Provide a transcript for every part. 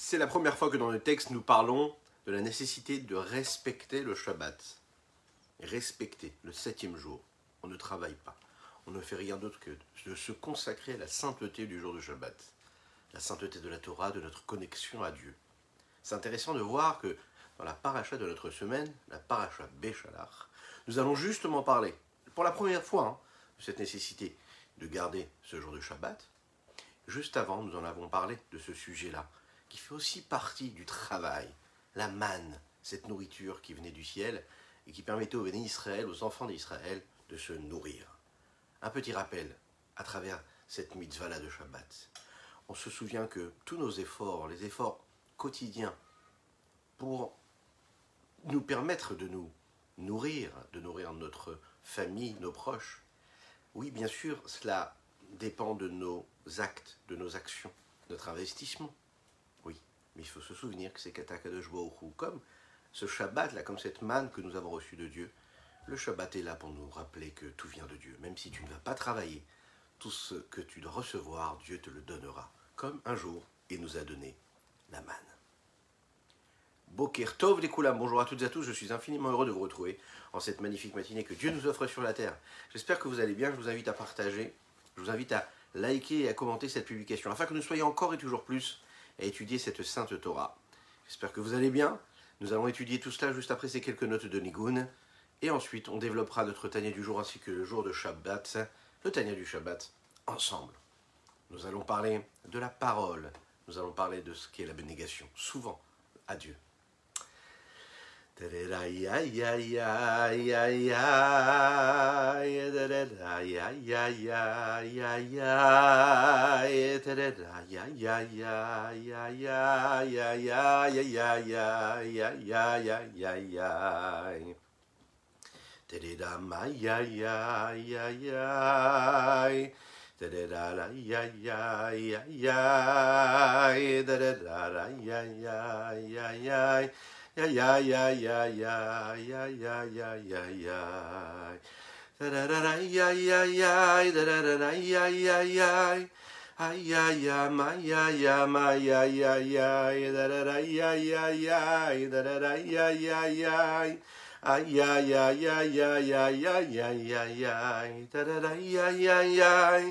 C'est la première fois que dans le texte nous parlons de la nécessité de respecter le Shabbat. Respecter le septième jour. On ne travaille pas. On ne fait rien d'autre que de se consacrer à la sainteté du jour de Shabbat. La sainteté de la Torah, de notre connexion à Dieu. C'est intéressant de voir que dans la paracha de notre semaine, la paracha Béchalach, nous allons justement parler, pour la première fois, hein, de cette nécessité de garder ce jour de Shabbat. Juste avant, nous en avons parlé de ce sujet-là, qui fait aussi partie du travail, la manne, cette nourriture qui venait du ciel et qui permettait aux bénis Israël, aux enfants d'Israël, de se nourrir. Un petit rappel à travers cette mitzvah-là de Shabbat. On se souvient que tous nos efforts, les efforts quotidiens pour nous permettre de nous nourrir, de nourrir notre famille, nos proches, oui, bien sûr, cela dépend de nos actes, de nos actions, notre investissement. Mais il faut se souvenir que c'est Katakadosh Baruch comme ce Shabbat, là, comme cette manne que nous avons reçue de Dieu, le Shabbat est là pour nous rappeler que tout vient de Dieu. Même si tu ne vas pas travailler, tout ce que tu dois recevoir, Dieu te le donnera. Comme un jour, il nous a donné la manne. Tov les bonjour à toutes et à tous, je suis infiniment heureux de vous retrouver en cette magnifique matinée que Dieu nous offre sur la terre. J'espère que vous allez bien, je vous invite à partager, je vous invite à liker et à commenter cette publication, afin que nous soyons encore et toujours plus à étudier cette sainte Torah. J'espère que vous allez bien, nous allons étudier tout cela juste après ces quelques notes de Nigun, et ensuite on développera notre Tania du jour ainsi que le jour de Shabbat, le Tania du Shabbat, ensemble. Nous allons parler de la parole, nous allons parler de ce qu'est la bénégation, souvent à Dieu. der ra ya ya ya ya ya der ra ya ya ya ya ya der ra ya ya ya ya ya ya ya ya ya ya ya ya ya ya ya der ra ma ya ya ya ya Da da da ya ya ya ya da da da ya ya ya ya ya yeah, yeah, yeah, yeah, yeah, yeah, yeah, yeah, yeah. Da da da da yeah yeah yeah da da da yeah yeah yeah ay yeah yeah my yeah yeah my yeah yeah yeah da da da yeah yeah yeah da da da yeah yeah yeah ay yeah yeah yeah yeah yeah yeah yeah yeah da da da yeah yeah yeah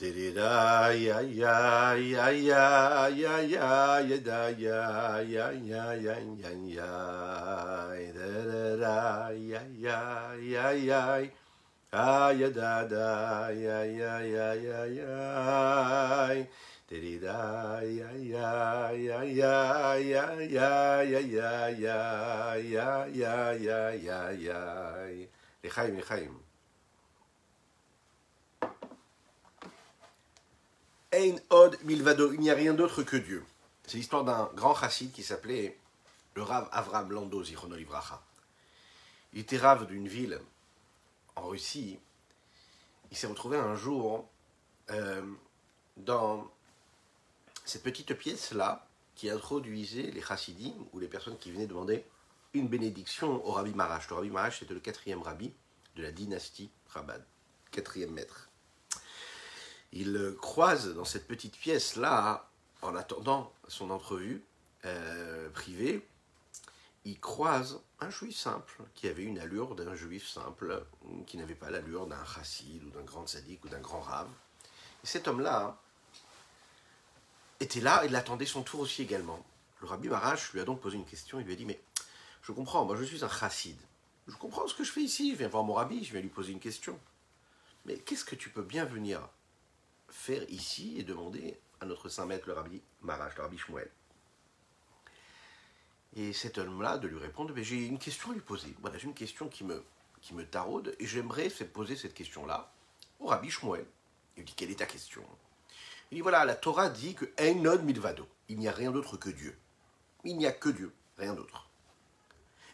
ya. Da ya ya ya ya ya ya ya da ya ya ya ya ya ya da da da ya ya ya ya ah ya da da ya ya ya ya ya Diddy da ya ya ya ya ya ya ya ya ya ya ya ya ya ya לחיים לחיים Il n'y a rien d'autre que Dieu. C'est l'histoire d'un grand chassid qui s'appelait le Rav Avram Lando Zichrono Il était rave d'une ville en Russie. Il s'est retrouvé un jour euh, dans cette petite pièce-là qui introduisait les chassidim ou les personnes qui venaient demander une bénédiction au Rabbi Marash. Le Rabbi Marash était le quatrième rabbi de la dynastie Chabad, quatrième maître il croise dans cette petite pièce-là, en attendant son entrevue euh, privée, il croise un juif simple, qui avait une allure d'un juif simple, qui n'avait pas l'allure d'un chassid ou d'un grand sadique ou d'un grand rave. Et cet homme-là était là, il attendait son tour aussi également. Le rabbi Marash lui a donc posé une question, il lui a dit, mais je comprends, moi je suis un chassid, je comprends ce que je fais ici, je viens voir mon rabbi, je viens lui poser une question. Mais qu'est-ce que tu peux bien venir faire ici et demander à notre saint maître, le rabbi Marash, le rabbi Shmuel. Et cet homme-là de lui répondre, mais j'ai une question à lui poser. Voilà, j'ai une question qui me, qui me taraude et j'aimerais poser cette question-là au rabbi Shmuel. Il lui dit, quelle est ta question? Il dit, voilà, la Torah dit que Einon Milvado, il n'y a rien d'autre que Dieu. Il n'y a que Dieu, rien d'autre.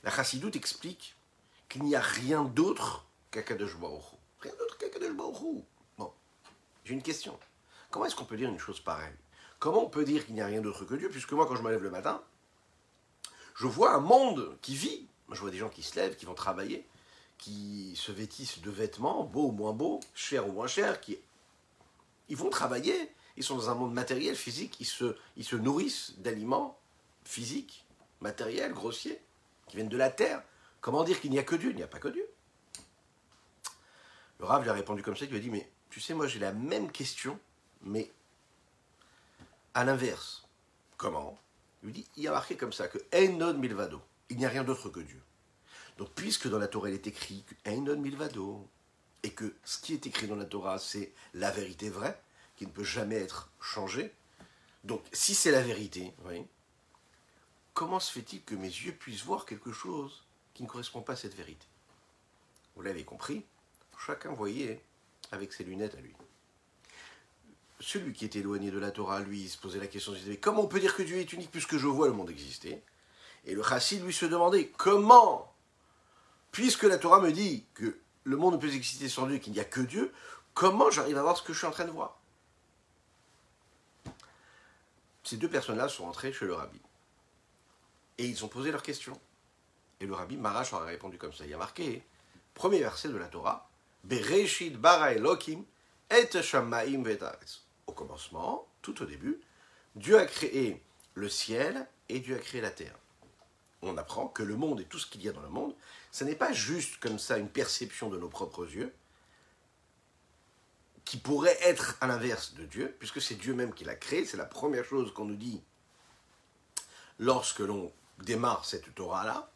La Chassidoute explique qu'il n'y a rien d'autre qu'Akadosh Baruch Rien d'autre Akadosh Baruch j'ai une question. Comment est-ce qu'on peut dire une chose pareille? Comment on peut dire qu'il n'y a rien d'autre que Dieu Puisque moi, quand je me lève le matin, je vois un monde qui vit. Je vois des gens qui se lèvent, qui vont travailler, qui se vêtissent de vêtements, beaux ou moins beaux, chers ou moins chers, qui ils vont travailler, ils sont dans un monde matériel, physique, ils se, ils se nourrissent d'aliments physiques, matériels, grossiers, qui viennent de la terre. Comment dire qu'il n'y a que Dieu? Il n'y a pas que Dieu. Le Rav lui a répondu comme ça, il lui a dit, mais tu sais, moi j'ai la même question, mais à l'inverse. Comment Il lui dit, il y a marqué comme ça que Einon Milvado, il n'y a rien d'autre que Dieu. Donc puisque dans la Torah il est écrit Einon Milvado, et que ce qui est écrit dans la Torah c'est la vérité vraie, qui ne peut jamais être changée, donc si c'est la vérité, comment se fait-il que mes yeux puissent voir quelque chose qui ne correspond pas à cette vérité? Vous l'avez compris, chacun voyait avec ses lunettes à lui. Celui qui était éloigné de la Torah, lui, il se posait la question, il disait, comment on peut dire que Dieu est unique puisque je vois le monde exister? Et le chassid, lui, se demandait, comment? Puisque la Torah me dit que le monde ne peut exister sans Dieu, qu'il n'y a que Dieu, comment j'arrive à voir ce que je suis en train de voir? Ces deux personnes-là sont entrées chez le rabbi. Et ils ont posé leurs questions. Et le rabbi Marash leur répondu comme ça. Il y a marqué, premier verset de la Torah, Bereshit bara Elohim et. Au commencement, tout au début, Dieu a créé le ciel et Dieu a créé la terre. On apprend que le monde et tout ce qu'il y a dans le monde, ce n'est pas juste comme ça une perception de nos propres yeux, qui pourrait être à l'inverse de Dieu, puisque c'est Dieu même qui l'a créé, c'est la première chose qu'on nous dit lorsque l'on démarre cette Torah-là.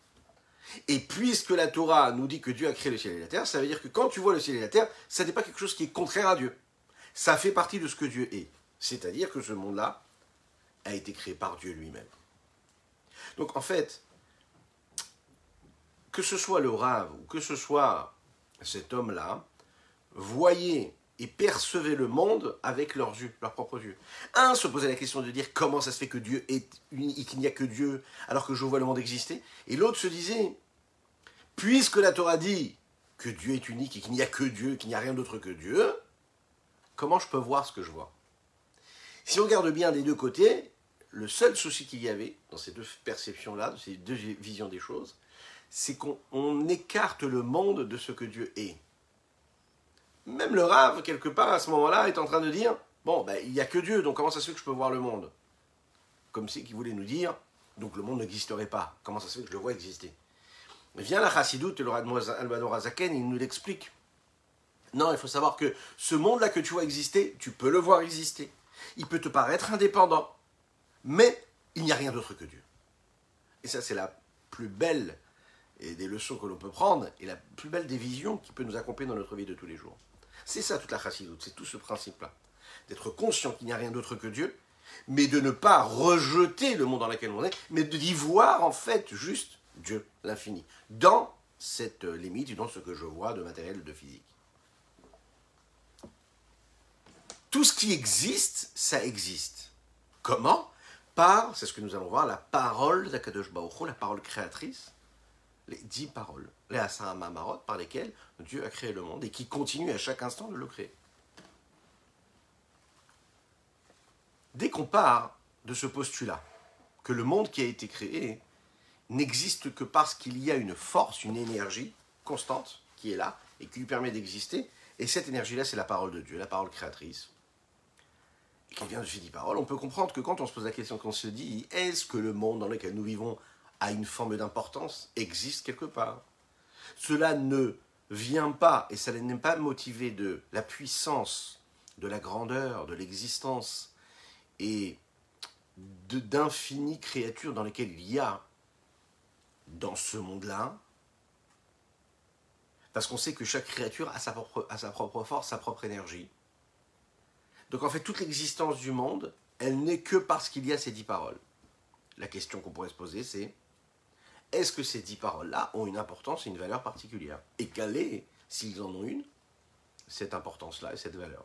Et puisque la Torah nous dit que Dieu a créé le ciel et la terre, ça veut dire que quand tu vois le ciel et la terre, ça n'est pas quelque chose qui est contraire à Dieu. Ça fait partie de ce que Dieu est. C'est-à-dire que ce monde-là a été créé par Dieu lui-même. Donc en fait, que ce soit le rave ou que ce soit cet homme-là, voyez et percevez le monde avec leurs yeux, leurs propres yeux. Un se posait la question de dire comment ça se fait que Dieu est unique, qu'il n'y a que Dieu alors que je vois le monde exister. Et l'autre se disait, puisque la Torah dit que Dieu est unique et qu'il n'y a que Dieu, qu'il n'y a rien d'autre que Dieu, comment je peux voir ce que je vois? Si on regarde bien des deux côtés, le seul souci qu'il y avait dans ces deux perceptions-là, dans ces deux visions des choses, c'est qu'on écarte le monde de ce que Dieu est. Même le rave, quelque part, à ce moment-là, est en train de dire Bon, ben, il n'y a que Dieu, donc comment ça se fait que je peux voir le monde? Comme si qu'il voulait nous dire Donc le monde n'existerait pas. Comment ça se fait que je le vois exister? Vient la chassidoute et le Albador Azaken, il nous l'explique. Non, il faut savoir que ce monde-là que tu vois exister, tu peux le voir exister. Il peut te paraître indépendant, mais il n'y a rien d'autre que Dieu. Et ça, c'est la plus belle des leçons que l'on peut prendre et la plus belle des visions qui peut nous accompagner dans notre vie de tous les jours. C'est ça toute la chassidoute, c'est tout ce principe-là. D'être conscient qu'il n'y a rien d'autre que Dieu, mais de ne pas rejeter le monde dans lequel on est, mais d'y voir en fait juste Dieu, l'infini, dans cette limite, dans ce que je vois de matériel, de physique. Tout ce qui existe, ça existe. Comment? Par, c'est ce que nous allons voir, la parole d'Akadosh Baruch la parole créatrice, les dix paroles, les Mamarot, par lesquelles Dieu a créé le monde et qui continue à chaque instant de le créer. Dès qu'on part de ce postulat, que le monde qui a été créé n'existe que parce qu'il y a une force, une énergie constante qui est là et qui lui permet d'exister, et cette énergie-là, c'est la parole de Dieu, la parole créatrice, et qui vient de ces dix paroles, on peut comprendre que quand on se pose la question, qu'on se dit, est-ce que le monde dans lequel nous vivons a une forme d'importance, existe quelque part Cela ne vient pas, et ça n'est pas motivé de la puissance, de la grandeur, de l'existence, et d'infinies créatures dans lesquelles il y a dans ce monde-là, parce qu'on sait que chaque créature a sa, propre, a sa propre force, sa propre énergie. Donc en fait, toute l'existence du monde, elle n'est que parce qu'il y a ces dix paroles. La question qu'on pourrait se poser, c'est est-ce que ces dix paroles-là ont une importance et une valeur particulière? Et quelle est, s'ils en ont une, cette importance-là et cette valeur?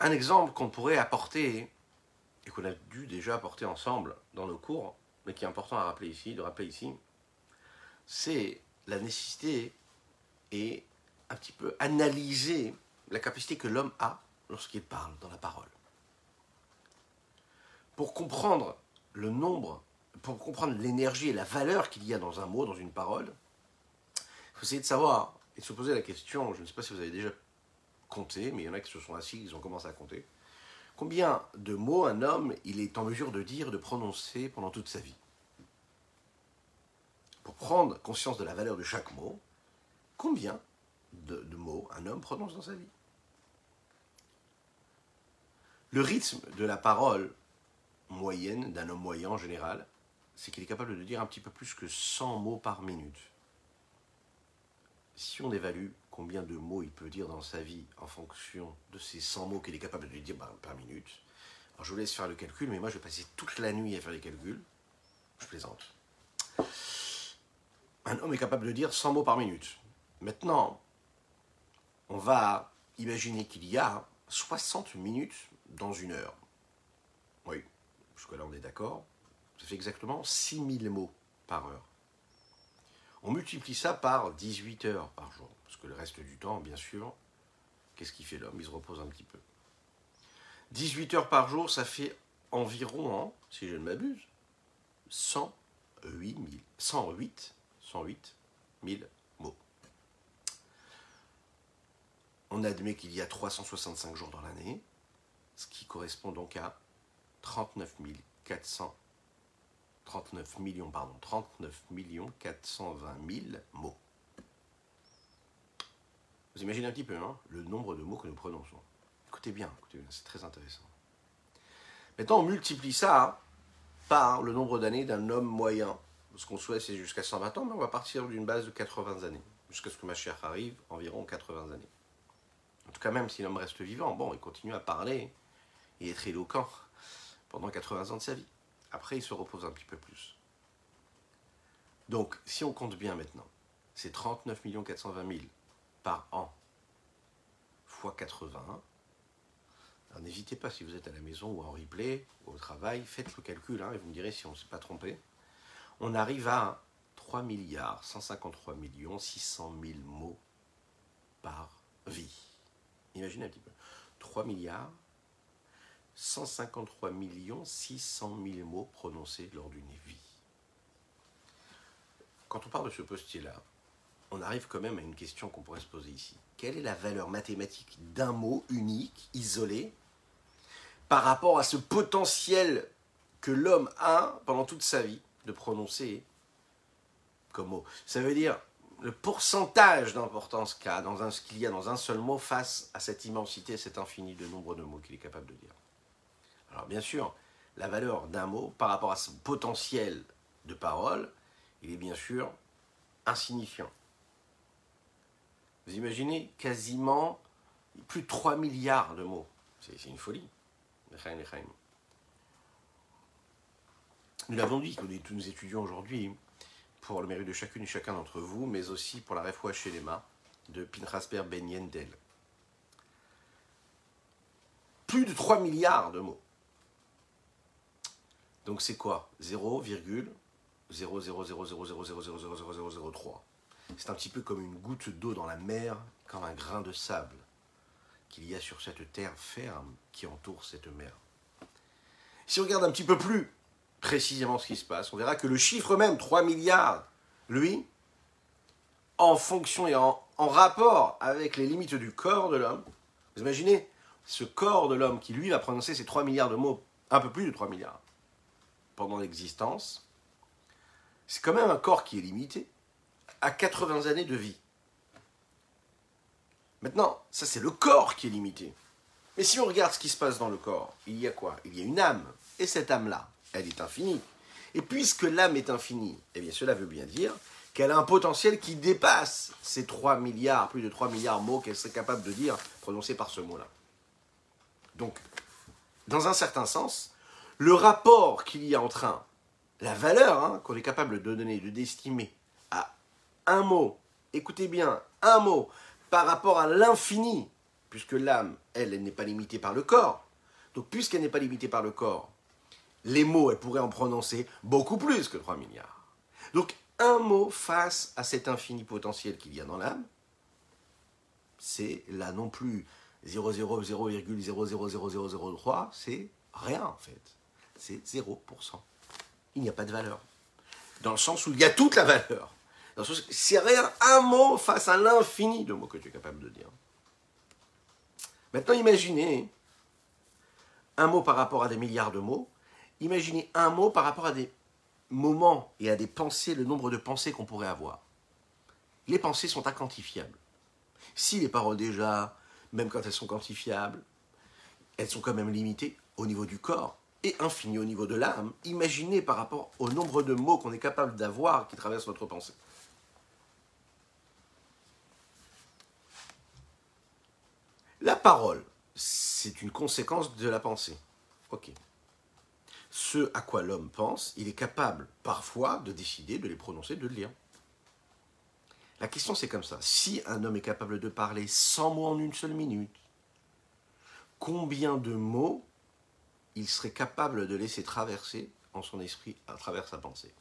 Un exemple qu'on pourrait apporter, et qu'on a dû déjà apporter ensemble dans nos cours, mais qui est important à rappeler ici, de rappeler ici, c'est la nécessité et un petit peu analyser la capacité que l'homme a lorsqu'il parle dans la parole. Pour comprendre le nombre, pour comprendre l'énergie et la valeur qu'il y a dans un mot, dans une parole, il faut essayer de savoir et de se poser la question, je ne sais pas si vous avez déjà compté, mais il y en a qui se sont assis, ils ont commencé à compter, combien de mots un homme il est en mesure de dire, de prononcer pendant toute sa vie? Pour prendre conscience de la valeur de chaque mot, combien de, de mots un homme prononce dans sa vie? Le rythme de la parole moyenne d'un homme moyen en général, c'est qu'il est capable de dire un petit peu plus que 100 mots par minute. Si on évalue combien de mots il peut dire dans sa vie en fonction de ces 100 mots qu'il est capable de dire par, minute, alors je vous laisse faire le calcul, mais moi je vais passer toute la nuit à faire les calculs. Je plaisante. Un homme est capable de dire 100 mots par minute. Maintenant, on va imaginer qu'il y a 60 minutes dans une heure. Oui, jusque-là on est d'accord. Ça fait exactement 6000 mots par heure. On multiplie ça par 18 heures par jour. Parce que le reste du temps, bien sûr, qu'est-ce qu'il fait l'homme? Il se repose un petit peu. 18 heures par jour, ça fait environ, si je ne m'abuse, 108 000, 108, 108 000 mots. On admet qu'il y a 365 jours dans l'année, ce qui correspond donc à 39 400 39 millions, pardon, 39 millions 420 000 mots. Vous imaginez un petit peu hein, le nombre de mots que nous prononçons. Écoutez bien, écoutez bien, c'est très intéressant. Maintenant, on multiplie ça par le nombre d'années d'un homme moyen. Ce qu'on souhaite, c'est jusqu'à 120 ans, mais on va partir d'une base de 80 années, jusqu'à ce que ma chère arrive, environ 80 années. En tout cas, même si l'homme reste vivant, bon, il continue à parler et être éloquent pendant 80 ans de sa vie. Après, il se repose un petit peu plus. Donc, si on compte bien maintenant, c'est 39 420 000 par an fois 80. Alors n'hésitez pas si vous êtes à la maison ou en replay ou au travail, faites le calcul hein, et vous me direz si on ne s'est pas trompé. On arrive à 3 milliards 153 millions 600 000 mots par vie. Imaginez un petit peu. 3 milliards 153 millions 600 000 mots prononcés lors d'une vie. Quand on parle de ce postier-là, on arrive quand même à une question qu'on pourrait se poser ici. Quelle est la valeur mathématique d'un mot unique, isolé, par rapport à ce potentiel que l'homme a pendant toute sa vie de prononcer comme mot? Ça veut dire le pourcentage d'importance qu'il y a dans un seul mot face à cette immensité, cet infini de nombre de mots qu'il est capable de dire. Alors bien sûr, la valeur d'un mot par rapport à son potentiel de parole, il est bien sûr insignifiant. Vous imaginez quasiment plus de 3 milliards de mots. C'est une folie. Nous l'avons dit, nous étudions aujourd'hui pour le mérite de chacune et chacun d'entre vous, mais aussi pour la réfoua chez de Pinchas Ben Yendel. Plus de 3 milliards de mots. Donc c'est quoi 0,00000000003. C'est un petit peu comme une goutte d'eau dans la mer, comme un grain de sable qu'il y a sur cette terre ferme qui entoure cette mer. Si on regarde un petit peu plus précisément ce qui se passe, on verra que le chiffre même, 3 milliards, lui, en fonction et en, en rapport avec les limites du corps de l'homme, vous imaginez ce corps de l'homme qui, lui, va prononcer ces 3 milliards de mots, un peu plus de 3 milliards, pendant l'existence, c'est quand même un corps qui est limité à 80 années de vie. Maintenant, ça c'est le corps qui est limité. Mais si on regarde ce qui se passe dans le corps, il y a quoi? Il y a une âme. Et cette âme-là, elle est infinie. Et puisque l'âme est infinie, eh bien cela veut bien dire qu'elle a un potentiel qui dépasse ces 3 milliards, plus de 3 milliards mots qu'elle serait capable de dire prononcés par ce mot-là. Donc, dans un certain sens, le rapport qu'il y a entre un, la valeur hein, qu'on est capable de donner, de d'estimer à un mot, écoutez bien, un mot, par rapport à l'infini, puisque l'âme, elle, elle n'est pas limitée par le corps. Donc puisqu'elle n'est pas limitée par le corps, les mots, elle pourrait en prononcer beaucoup plus que 3 milliards. Donc un mot face à cet infini potentiel qu'il y a dans l'âme, c'est là non plus 0,0000003, c'est rien en fait. C'est 0%. Il n'y a pas de valeur. Dans le sens où il y a toute la valeur. C'est rien, un mot face à l'infini de mots que tu es capable de dire. Maintenant, imaginez un mot par rapport à des milliards de mots. Imaginez un mot par rapport à des moments et à des pensées, le nombre de pensées qu'on pourrait avoir. Les pensées sont inquantifiables. Si les paroles déjà, même quand elles sont quantifiables, elles sont quand même limitées au niveau du corps et infinies au niveau de l'âme, imaginez par rapport au nombre de mots qu'on est capable d'avoir qui traversent notre pensée. La parole, c'est une conséquence de la pensée. Ok. Ce à quoi l'homme pense, il est capable parfois de décider de les prononcer, de le lire. La question c'est comme ça. Si un homme est capable de parler 100 mots en une seule minute, combien de mots il serait capable de laisser traverser en son esprit à travers sa pensée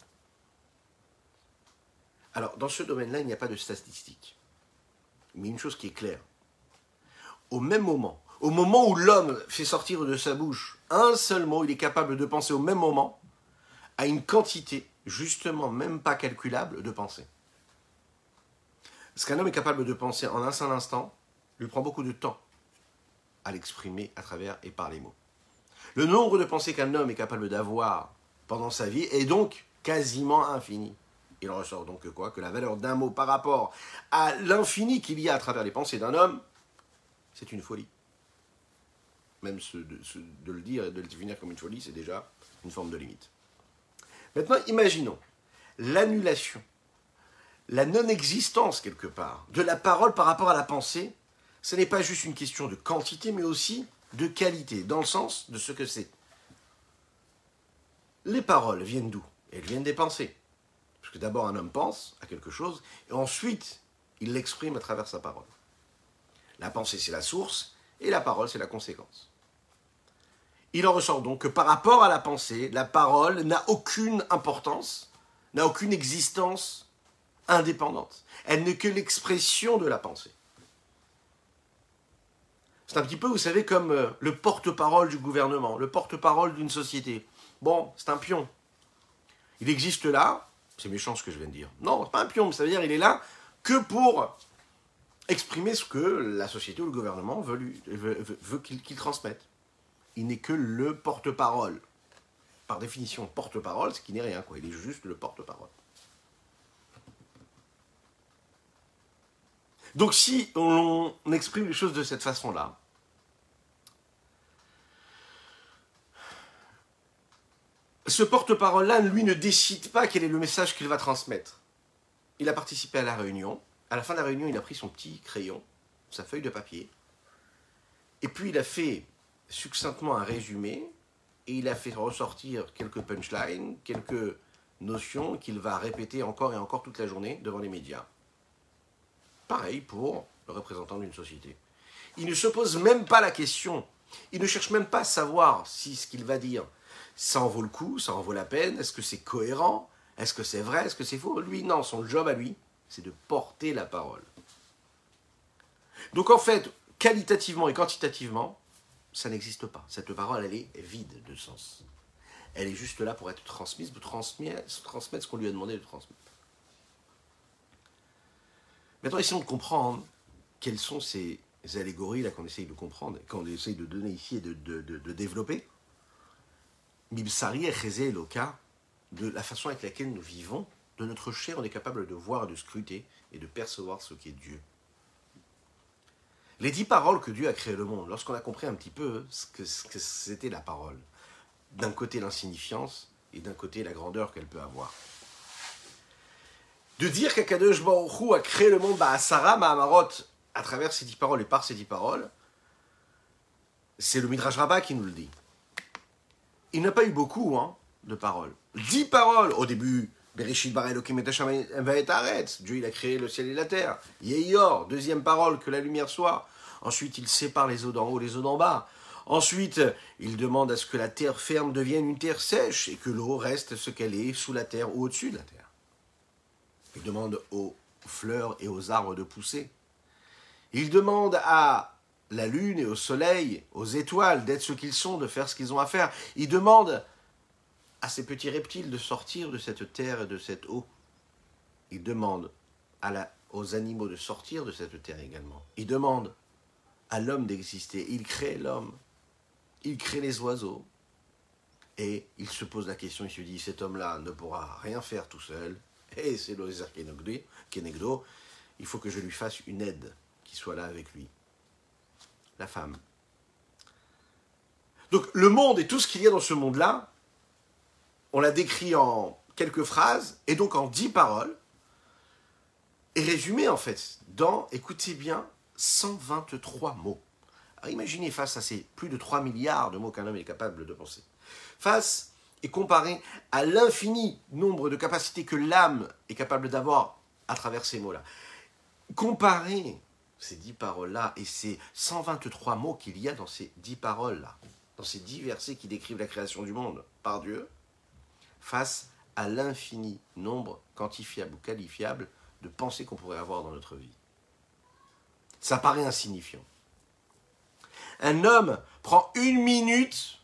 Alors, dans ce domaine-là, il n'y a pas de statistiques. Mais une chose qui est claire, au même moment, au moment où l'homme fait sortir de sa bouche un seul mot, il est capable de penser au même moment à une quantité, justement même pas calculable, de pensées. Ce qu'un homme est capable de penser en un seul instant lui prend beaucoup de temps à l'exprimer à travers et par les mots. Le nombre de pensées qu'un homme est capable d'avoir pendant sa vie est donc quasiment infini. Il ressort donc que quoi? Que la valeur d'un mot par rapport à l'infini qu'il y a à travers les pensées d'un homme, c'est une folie. Même de, le dire et de le définir comme une folie, c'est déjà une forme de limite. Maintenant, imaginons l'annulation la non-existence quelque part de la parole par rapport à la pensée, ce n'est pas juste une question de quantité, mais aussi de qualité, dans le sens de ce que c'est. Les paroles viennent d'où? Elles viennent des pensées. Parce que d'abord un homme pense à quelque chose, et ensuite il l'exprime à travers sa parole. La pensée c'est la source, et la parole c'est la conséquence. Il en ressort donc que par rapport à la pensée, la parole n'a aucune importance, n'a aucune existence indépendante. Elle n'est que l'expression de la pensée. C'est un petit peu, vous savez, comme euh, le porte-parole du gouvernement, le porte-parole d'une société. Bon, c'est un pion. Il existe là, c'est méchant ce que je viens de dire. Non, c'est pas un pion, ça veut dire qu'il est là que pour exprimer ce que la société ou le gouvernement veut, qu'il transmette. Il n'est que le porte-parole. Par définition, porte-parole, ce qui n'est rien, quoi. Il est juste le porte-parole. Donc si on exprime les choses de cette façon-là, ce porte-parole-là, lui, ne décide pas quel est le message qu'il va transmettre. Il a participé à la réunion. À la fin de la réunion, il a pris son petit crayon, sa feuille de papier, et puis il a fait succinctement un résumé, et il a fait ressortir quelques punchlines, quelques notions qu'il va répéter encore et encore toute la journée devant les médias. Pareil pour le représentant d'une société. Il ne se pose même pas la question. Il ne cherche même pas à savoir si ce qu'il va dire, ça en vaut le coup, ça en vaut la peine, est-ce que c'est cohérent, est-ce que c'est vrai, est-ce que c'est faux? Lui, non, son job à lui, c'est de porter la parole. Donc en fait, qualitativement et quantitativement, ça n'existe pas. Cette parole, elle est vide de sens. Elle est juste là pour être transmise, pour transmettre, transmettre ce qu'on lui a demandé de transmettre. Maintenant, essayons de comprendre quelles sont ces allégories là qu'on essaye de comprendre, qu'on essaye de donner ici et de, de, de, développer. Mibsari et Loka, de la façon avec laquelle nous vivons, de notre chair, on est capable de voir, de scruter et de percevoir ce qu'est Dieu. Les dix paroles que Dieu a créé le monde, lorsqu'on a compris un petit peu ce que, ce que c'était la parole, d'un côté l'insignifiance et d'un côté la grandeur qu'elle peut avoir de dire qu'Akadosh Baruch a créé le monde bah, à Sarah Mahamarot à travers ces dix paroles et par ces dix paroles, c'est le Midrash Rabbah qui nous le dit. Il n'a pas eu beaucoup hein, de paroles. Dix paroles au début. Bereshit Dieu il a créé le ciel et la terre. Yeyor, deuxième parole, que la lumière soit. Ensuite, il sépare les eaux d'en haut, les eaux d'en bas. Ensuite, il demande à ce que la terre ferme devienne une terre sèche et que l'eau reste ce qu'elle est sous la terre ou au-dessus de la terre. Il demande aux fleurs et aux arbres de pousser. Il demande à la lune et au soleil, aux étoiles d'être ce qu'ils sont, de faire ce qu'ils ont à faire. Il demande à ces petits reptiles de sortir de cette terre et de cette eau. Il demande aux animaux de sortir de cette terre également. Il demande à l'homme d'exister. Il crée l'homme. Il crée les oiseaux. Et il se pose la question, il se dit, cet homme-là ne pourra rien faire tout seul. Et c'est Loézer Kenegdo. Il faut que je lui fasse une aide qui soit là avec lui. La femme. Donc le monde et tout ce qu'il y a dans ce monde-là, on l'a décrit en quelques phrases et donc en dix paroles, est résumé en fait dans, écoutez bien, 123 mots. Imaginez face à ces plus de 3 milliards de mots qu'un homme est capable de penser. Face et comparé à l'infini nombre de capacités que l'âme est capable d'avoir à travers ces mots-là. Comparé ces dix paroles-là et ces 123 mots qu'il y a dans ces dix paroles-là, dans ces dix versets qui décrivent la création du monde par Dieu, face à l'infini nombre quantifiable ou qualifiable de pensées qu'on pourrait avoir dans notre vie. Ça paraît insignifiant. Un homme prend une minute,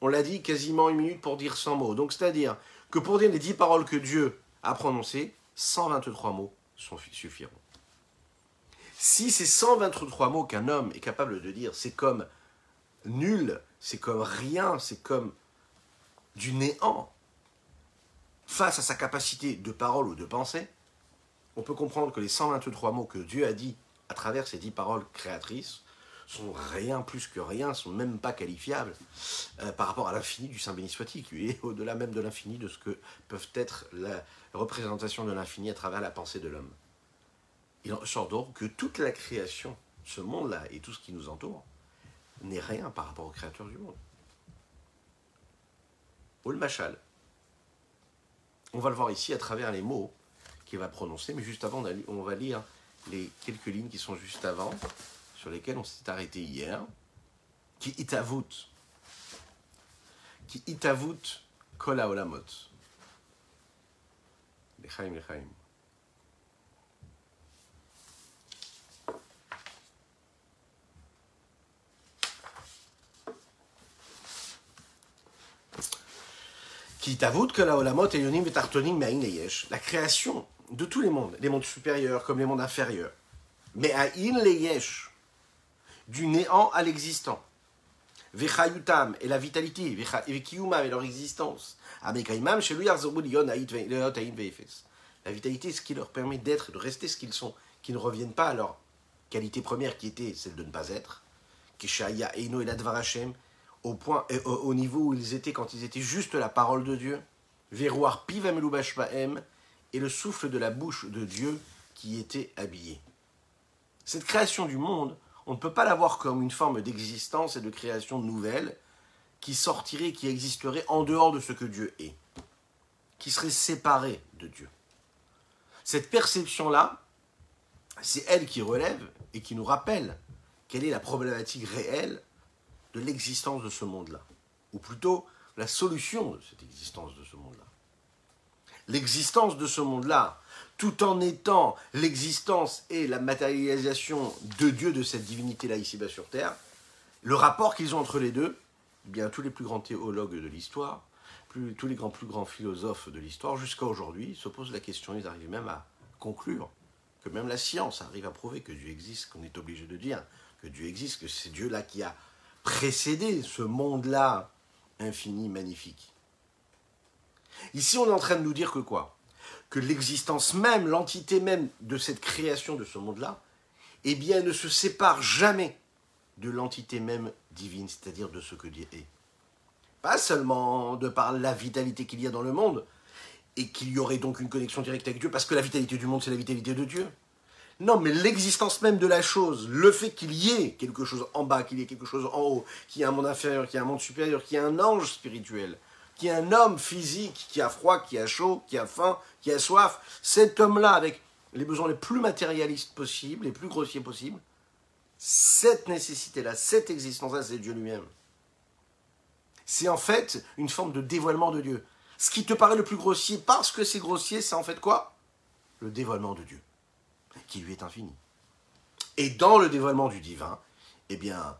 on l'a dit, quasiment une minute pour dire 100 mots. Donc c'est-à-dire que pour dire les 10 paroles que Dieu a prononcées, 123 mots suffiront. Si ces 123 mots qu'un homme est capable de dire, c'est comme nul, c'est comme rien, c'est comme du néant, face à sa capacité de parole ou de pensée, on peut comprendre que les 123 mots que Dieu a dit à travers ces 10 paroles créatrices sont rien plus que rien, sont même pas qualifiables euh, par rapport à l'infini du Saint béni qui est au-delà même de l'infini de ce que peuvent être la représentation de l'infini à travers la pensée de l'homme. Il en sort donc que toute la création, ce monde-là et tout ce qui nous entoure, n'est rien par rapport aux créatures du monde. Ou machal. On va le voir ici à travers les mots qu'il va prononcer, mais juste avant, on va lire les quelques lignes qui sont juste avant, sur lesquelles on s'est arrêté hier, qui itavut, qui itavut kol haolamot. Lechaim, lechaim. Que la olamot et yonim La création de tous les mondes, les mondes supérieurs comme les mondes inférieurs. Mais à in yesh, du néant à l'existant. Vechayutam et la vitalité, vekiyumam et leur existence. Chez lui La vitalité, ce qui leur permet d'être, de rester ce qu'ils sont, qui ne reviennent pas à leur qualité première qui était celle de ne pas être. Et au point, au, niveau où ils étaient quand ils étaient juste la parole de Dieu, Verouar Pivem et le souffle de la bouche de Dieu qui était habillé. Cette création du monde, on ne peut pas la voir comme une forme d'existence et de création nouvelle qui sortirait, qui existerait en dehors de ce que Dieu est, qui serait séparée de Dieu. Cette perception-là, c'est elle qui relève et qui nous rappelle quelle est la problématique réelle de l'existence de ce monde-là, ou plutôt la solution de cette existence de ce monde-là. L'existence de ce monde-là, tout en étant l'existence et la matérialisation de Dieu, de cette divinité-là ici-bas sur Terre, le rapport qu'ils ont entre les deux, eh bien tous les plus grands théologues de l'histoire, tous les grands, plus grands philosophes de l'histoire, jusqu'à aujourd'hui, se posent la question, ils arrivent même à conclure que même la science arrive à prouver que Dieu existe, qu'on est obligé de dire que Dieu existe, que c'est Dieu là qui a précéder ce monde-là infini, magnifique. Ici, on est en train de nous dire que quoi? Que l'existence même, l'entité même de cette création de ce monde-là, eh bien, ne se sépare jamais de l'entité même divine, c'est-à-dire de ce que Dieu est. Pas seulement de par la vitalité qu'il y a dans le monde, et qu'il y aurait donc une connexion directe avec Dieu, parce que la vitalité du monde, c'est la vitalité de Dieu. Non, mais l'existence même de la chose, le fait qu'il y ait quelque chose en bas, qu'il y ait quelque chose en haut, qu'il y ait un monde inférieur, qu'il y ait un monde supérieur, qu'il y ait un ange spirituel, qu'il y ait un homme physique qui a froid, qui a chaud, qui a faim, qui a soif, cet homme-là, avec les besoins les plus matérialistes possibles, les plus grossiers possibles, cette nécessité-là, cette existence-là, c'est Dieu lui-même. C'est en fait une forme de dévoilement de Dieu. Ce qui te paraît le plus grossier, parce que c'est grossier, c'est en fait quoi? Le dévoilement de Dieu, qui lui est infini. Et dans le dévoilement du divin, eh bien,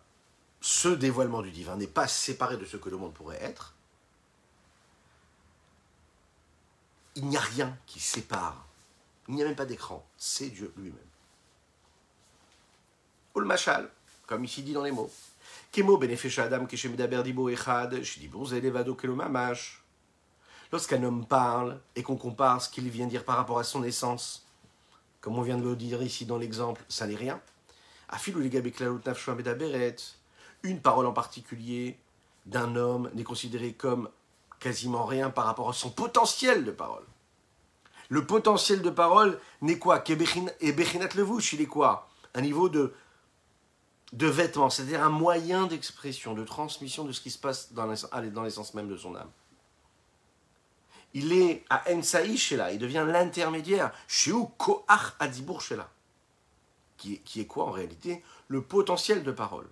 ce dévoilement du divin n'est pas séparé de ce que le monde pourrait être. Il n'y a rien qui sépare. Il n'y a même pas d'écran. C'est Dieu lui-même. Ou le machal, comme ici dit dans les mots. Kemo Adam echad, Lorsqu'un homme parle et qu'on compare ce qu'il vient dire par rapport à son essence, comme on vient de le dire ici dans l'exemple, ça n'est rien. Une parole en particulier d'un homme n'est considérée comme quasiment rien par rapport à son potentiel de parole. Le potentiel de parole n'est quoi? Et levush, il est quoi? Un niveau de, de vêtement, c'est-à-dire un moyen d'expression, de transmission de ce qui se passe dans l'essence même de son âme il est à Ensaï Shela, il devient l'intermédiaire, Shiu Koach Adibur Shela, qui, qui est quoi en réalité? Le potentiel de parole.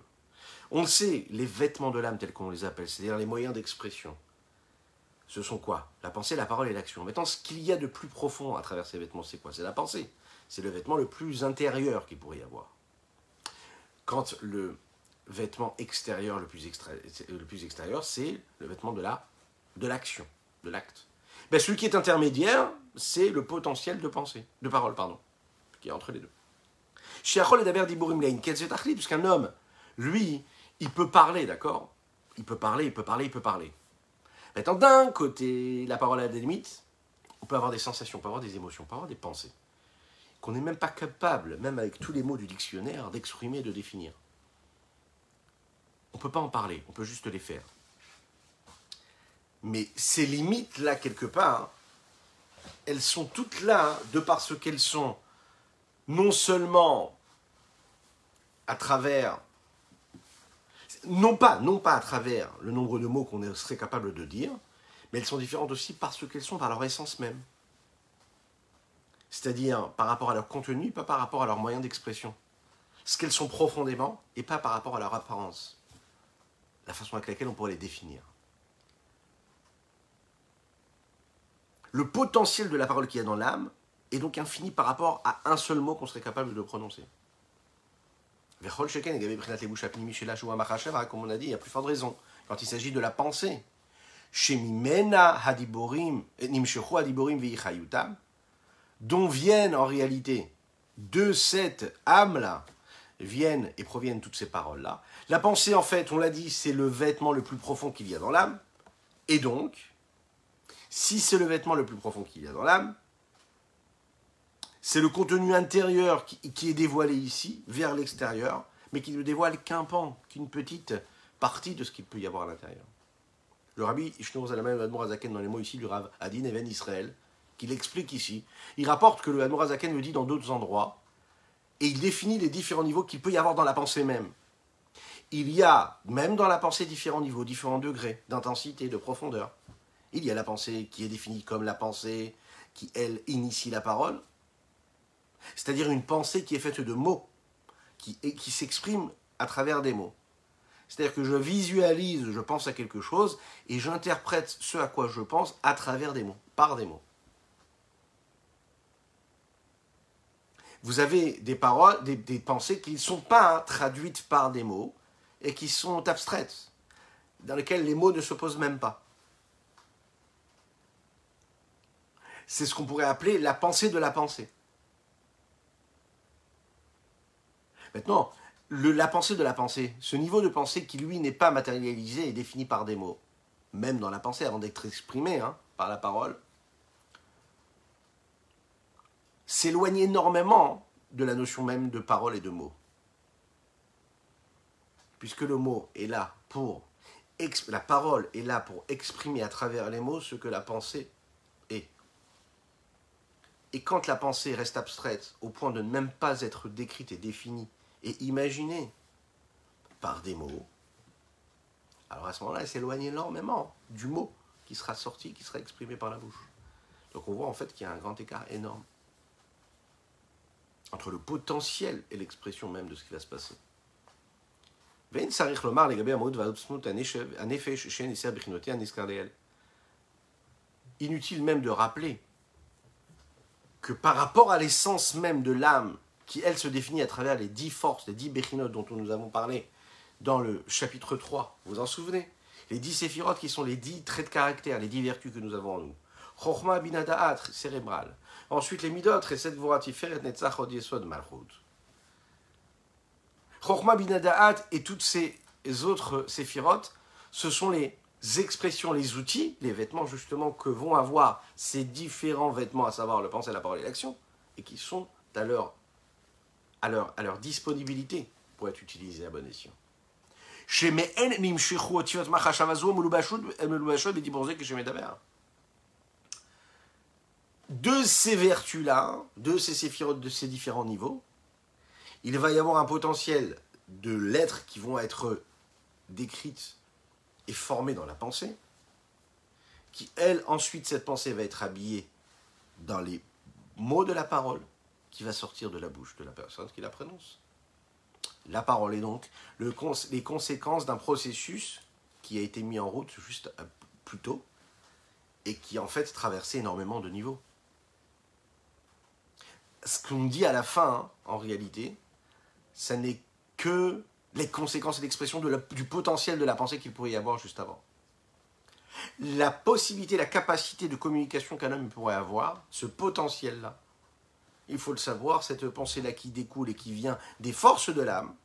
On le sait, les vêtements de l'âme tels qu'on les appelle, c'est-à-dire les moyens d'expression, ce sont quoi? La pensée, la parole et l'action. Maintenant, ce qu'il y a de plus profond à travers ces vêtements, c'est quoi? C'est la pensée. C'est le vêtement le plus intérieur qu'il pourrait y avoir. Quand le vêtement extérieur le plus, le plus extérieur, c'est le vêtement de l'action, de l'acte ben, celui qui est intermédiaire, c'est le potentiel de pensée, de parole, pardon, qui est entre les deux. Puisqu'un homme, lui, il peut parler, d'accord? Il peut parler, il peut parler, il peut parler. Maintenant, d'un côté, la parole a des limites, on peut avoir des sensations, on peut avoir des émotions, on peut avoir des pensées, qu'on n'est même pas capable, même avec tous les mots du dictionnaire, d'exprimer, de définir. On ne peut pas en parler, on peut juste les faire. Mais ces limites-là, quelque part, elles sont toutes là de parce qu'elles sont non seulement à travers, non pas, non pas à travers le nombre de mots qu'on serait capable de dire, mais elles sont différentes aussi parce qu'elles sont par leur essence même. C'est-à-dire par rapport à leur contenu, pas par rapport à leur moyen d'expression. Ce qu'elles sont profondément et pas par rapport à leur apparence. La façon avec laquelle on pourrait les définir. Le potentiel de la parole qu'il y a dans l'âme est donc infini par rapport à un seul mot qu'on serait capable de prononcer. Comme on a dit, il y a plus forte raison quand il s'agit de la pensée. dont viennent en réalité de cette âme-là, viennent et proviennent toutes ces paroles-là. La pensée, en fait, on l'a dit, c'est le vêtement le plus profond qu'il y a dans l'âme. Et donc, si c'est le vêtement le plus profond qu'il y a dans l'âme, c'est le contenu intérieur qui, est dévoilé ici, vers l'extérieur, mais qui ne dévoile qu'un pan, qu'une petite partie de ce qu'il peut y avoir à l'intérieur. Le rabbi Ishnour Zalaman Azaken, dans les mots ici du Rav Adin Even Israël, qu'il explique ici, il rapporte que le Azaken le dit dans d'autres endroits, et il définit les différents niveaux qu'il peut y avoir dans la pensée même. Il y a, même dans la pensée, différents niveaux, différents degrés d'intensité, de profondeur. Il y a la pensée qui est définie comme la pensée qui, elle, initie la parole, c'est-à-dire une pensée qui est faite de mots, qui, s'exprime à travers des mots. C'est-à-dire que je visualise, je pense à quelque chose, et j'interprète ce à quoi je pense à travers des mots, par des mots. Vous avez des paroles, des, pensées qui ne sont pas traduites par des mots, et qui sont abstraites, dans lesquelles les mots ne se posent même pas. C'est ce qu'on pourrait appeler la pensée de la pensée. Maintenant, la pensée de la pensée, ce niveau de pensée qui lui n'est pas matérialisé et défini par des mots, même dans la pensée avant d'être exprimé hein, par la parole, s'éloigne énormément de la notion même de parole et de mots. Puisque le mot est là pour la parole est là pour exprimer à travers les mots ce que la pensée et quand la pensée reste abstraite au point de ne même pas être décrite et définie et imaginée par des mots, alors à ce moment-là, elle s'éloigne énormément du mot qui sera sorti, qui sera exprimé par la bouche. Donc on voit en fait qu'il y a un grand écart énorme entre le potentiel et l'expression même de ce qui va se passer. Inutile même de rappeler que par rapport à l'essence même de l'âme, qui elle se définit à travers les dix forces, les dix béchinotes dont nous avons parlé dans le chapitre 3, vous vous en souvenez? Les dix séphirotes qui sont les dix traits de caractère, les dix vertus que nous avons en nous. Chochma binadaat, cérébral. Ensuite les midot, reset et netzach od malchut. Chochma binadaat et toutes ces autres séphirotes, ce sont les expressions, les outils, les vêtements justement que vont avoir ces différents vêtements, à savoir le pensée, la parole et l'action, et qui sont à à leur, à leur disponibilité pour être utilisés à bon escient. De ces vertus-là, de ces séphirotes, de ces différents niveaux, il va y avoir un potentiel de lettres qui vont être décrites est formée dans la pensée, qui, elle, ensuite, cette pensée va être habillée dans les mots de la parole qui va sortir de la bouche de la personne qui la prononce. La parole est donc le, les conséquences d'un processus qui a été mis en route juste euh, plus tôt et qui en fait traversait énormément de niveaux. Ce qu'on dit à la fin, hein, en réalité, ça n'est que les conséquences et l'expression du potentiel de la pensée qu'il pourrait y avoir juste avant. La possibilité, la capacité de communication qu'un homme pourrait avoir, ce potentiel-là, il faut le savoir, cette pensée-là qui découle et qui vient des forces de l'âme,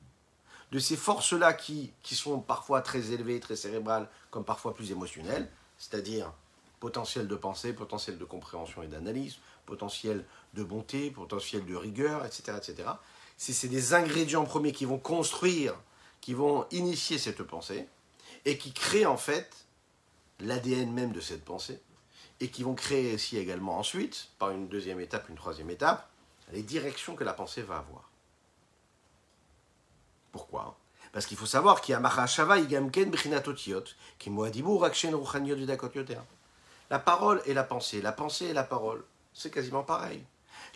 de ces forces-là qui, qui sont parfois très élevées, très cérébrales, comme parfois plus émotionnelles, c'est-à-dire potentiel de pensée, potentiel de compréhension et d'analyse, potentiel de bonté, potentiel de rigueur, etc. etc c'est des ingrédients premiers qui vont construire, qui vont initier cette pensée, et qui créent en fait l'ADN même de cette pensée, et qui vont créer aussi également ensuite, par une deuxième étape, une troisième étape, les directions que la pensée va avoir. Pourquoi? Parce qu'il faut savoir qu'il y a Mahashava Igamken Brinatotiot, qui Rakshen La parole et la pensée, la pensée et la parole, c'est quasiment pareil.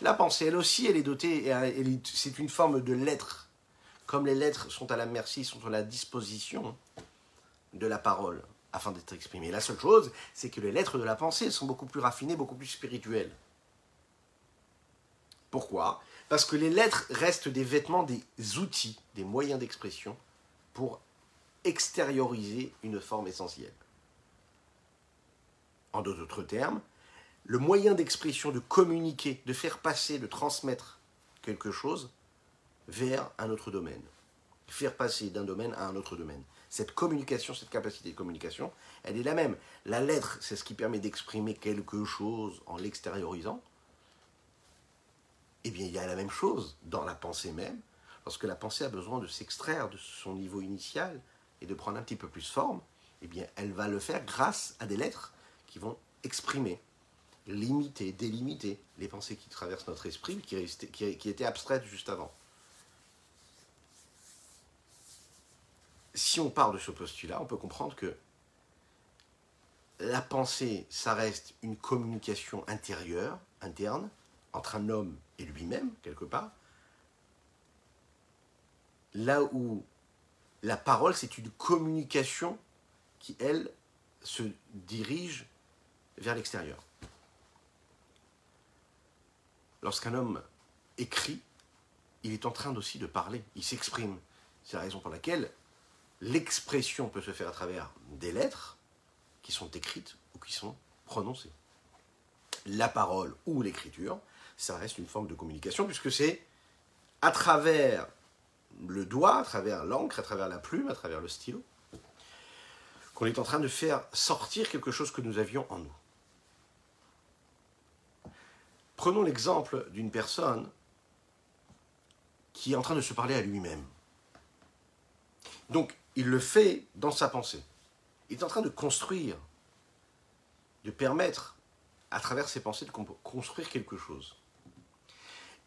La pensée, elle aussi, elle est dotée, c'est une forme de lettre. Comme les lettres sont à la merci, sont à la disposition de la parole afin d'être exprimées. La seule chose, c'est que les lettres de la pensée sont beaucoup plus raffinées, beaucoup plus spirituelles. Pourquoi? Parce que les lettres restent des vêtements, des outils, des moyens d'expression pour extérioriser une forme essentielle. En d'autres termes, le moyen d'expression, de communiquer, de faire passer, de transmettre quelque chose vers un autre domaine. Faire passer d'un domaine à un autre domaine. Cette communication, cette capacité de communication, elle est la même. La lettre, c'est ce qui permet d'exprimer quelque chose en l'extériorisant. Eh bien, il y a la même chose dans la pensée même, lorsque la pensée a besoin de s'extraire de son niveau initial et de prendre un petit peu plus forme, eh bien, elle va le faire grâce à des lettres qui vont exprimer limiter, délimiter les pensées qui traversent notre esprit, qui, étaient abstraites juste avant. Si on part de ce postulat, on peut comprendre que la pensée, ça reste une communication intérieure, interne, entre un homme et lui-même, quelque part. Là où la parole, c'est une communication qui, elle, se dirige vers l'extérieur lorsqu'un homme écrit, il est en train aussi de parler, il s'exprime. C'est la raison pour laquelle l'expression peut se faire à travers des lettres qui sont écrites ou qui sont prononcées. La parole ou l'écriture, ça reste une forme de communication puisque c'est à travers le doigt, à travers l'encre, à travers la plume, à travers le stylo, qu'on est en train de faire sortir quelque chose que nous avions en nous. Prenons l'exemple d'une personne qui est en train de se parler à lui-même. Donc, il le fait dans sa pensée. Il est en train de construire, de permettre, à travers ses pensées, de construire quelque chose.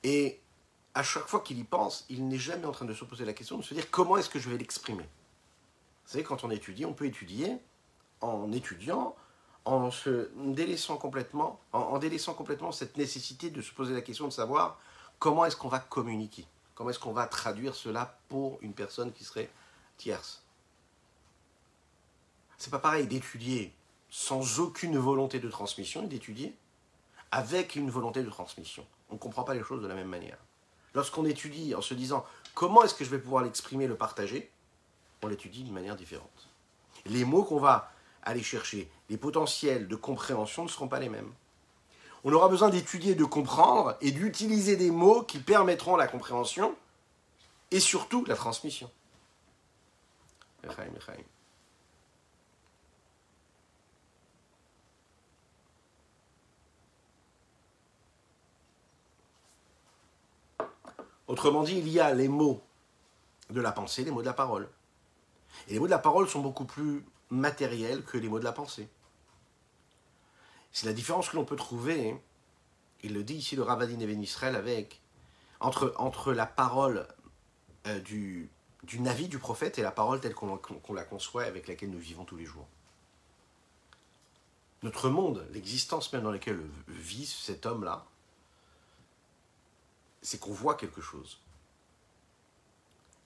Et à chaque fois qu'il y pense, il n'est jamais en train de se poser la question de se dire comment est-ce que je vais l'exprimer? Vous savez, quand on étudie, on peut étudier en étudiant, en se délaissant complètement, en, délaissant complètement cette nécessité de se poser la question de savoir comment est-ce qu'on va communiquer, comment est-ce qu'on va traduire cela pour une personne qui serait tierce. C'est pas pareil d'étudier sans aucune volonté de transmission et d'étudier avec une volonté de transmission. On ne comprend pas les choses de la même manière. Lorsqu'on étudie en se disant comment est-ce que je vais pouvoir l'exprimer, le partager, on l'étudie d'une manière différente. Les mots qu'on va aller chercher, les potentiels de compréhension ne seront pas les mêmes. On aura besoin d'étudier, de comprendre et d'utiliser des mots qui permettront la compréhension et surtout la transmission. Autrement dit, il y a les mots de la pensée, les mots de la parole. Et les mots de la parole sont beaucoup plus matériels que les mots de la pensée. C'est la différence que l'on peut trouver, il le dit ici le Ravadin Even Israël, avec, entre, entre la parole euh, du, du Navi, du prophète, et la parole telle qu'on la conçoit avec laquelle nous vivons tous les jours. Notre monde, l'existence même dans laquelle vit cet homme-là, c'est qu'on voit quelque chose.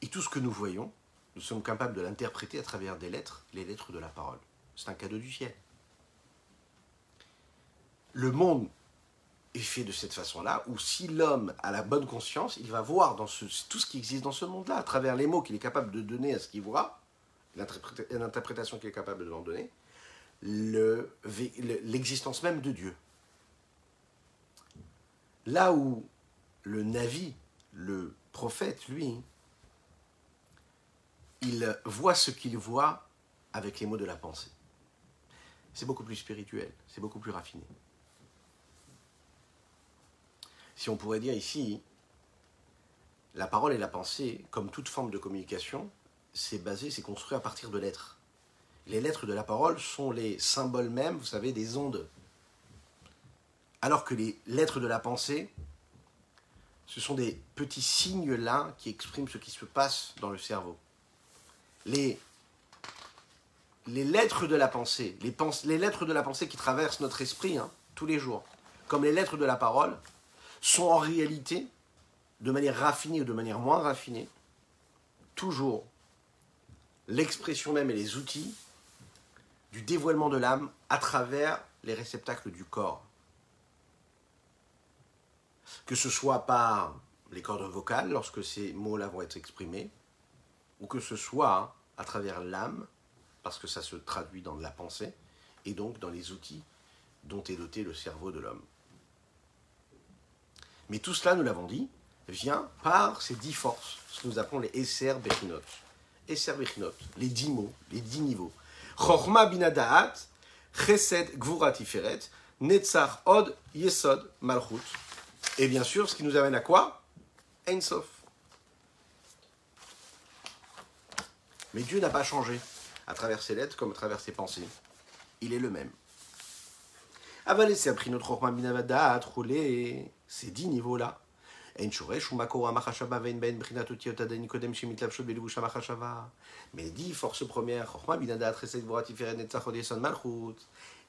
Et tout ce que nous voyons, nous sommes capables de l'interpréter à travers des lettres, les lettres de la parole. C'est un cadeau du ciel. Le monde est fait de cette façon-là, où si l'homme a la bonne conscience, il va voir dans tout ce qui existe dans ce monde-là, à travers les mots qu'il est capable de donner à ce qu'il voit, l'interprétation qu'il est capable de leur donner, l'existence même de Dieu. Là où le Navi, le prophète, lui, il voit ce qu'il voit avec les mots de la pensée. C'est beaucoup plus spirituel, c'est beaucoup plus raffiné. Si on pourrait dire ici, la parole et la pensée, comme toute forme de communication, c'est basé, c'est construit à partir de lettres. Les lettres de la parole sont les symboles mêmes, vous savez, des ondes. Alors que les lettres de la pensée ce sont des petits signes là qui expriment ce qui se passe dans le cerveau. Les, lettres de la pensée, les, les, lettres de la pensée qui traversent notre esprit hein, tous les jours, comme les lettres de la parole, sont en réalité, de manière raffinée ou de manière moins raffinée, toujours l'expression même et les outils du dévoilement de l'âme à travers les réceptacles du corps. Que ce soit par les cordes vocales lorsque ces mots-là vont être exprimés, ou que ce soit à travers l'âme, parce que ça se traduit dans la pensée, et donc dans les outils dont est doté le cerveau de l'homme. Mais tout cela, nous l'avons dit, vient par ces dix forces, ce que nous appelons les Esser Bechinot. Esser Bechinot, les dix mots, les dix niveaux. Chorma binadaat, Chesed Gvura Tiferet, Netzach Od Yesod Malchut. Et bien sûr, ce qui nous amène à quoi? Sof. Mais Dieu n'a pas changé à travers ses lettres comme à travers ses pensées. Il est le même. Avaler, c'est appris notre Binavada à rouler ces dix niveaux-là. Mais dit, force première,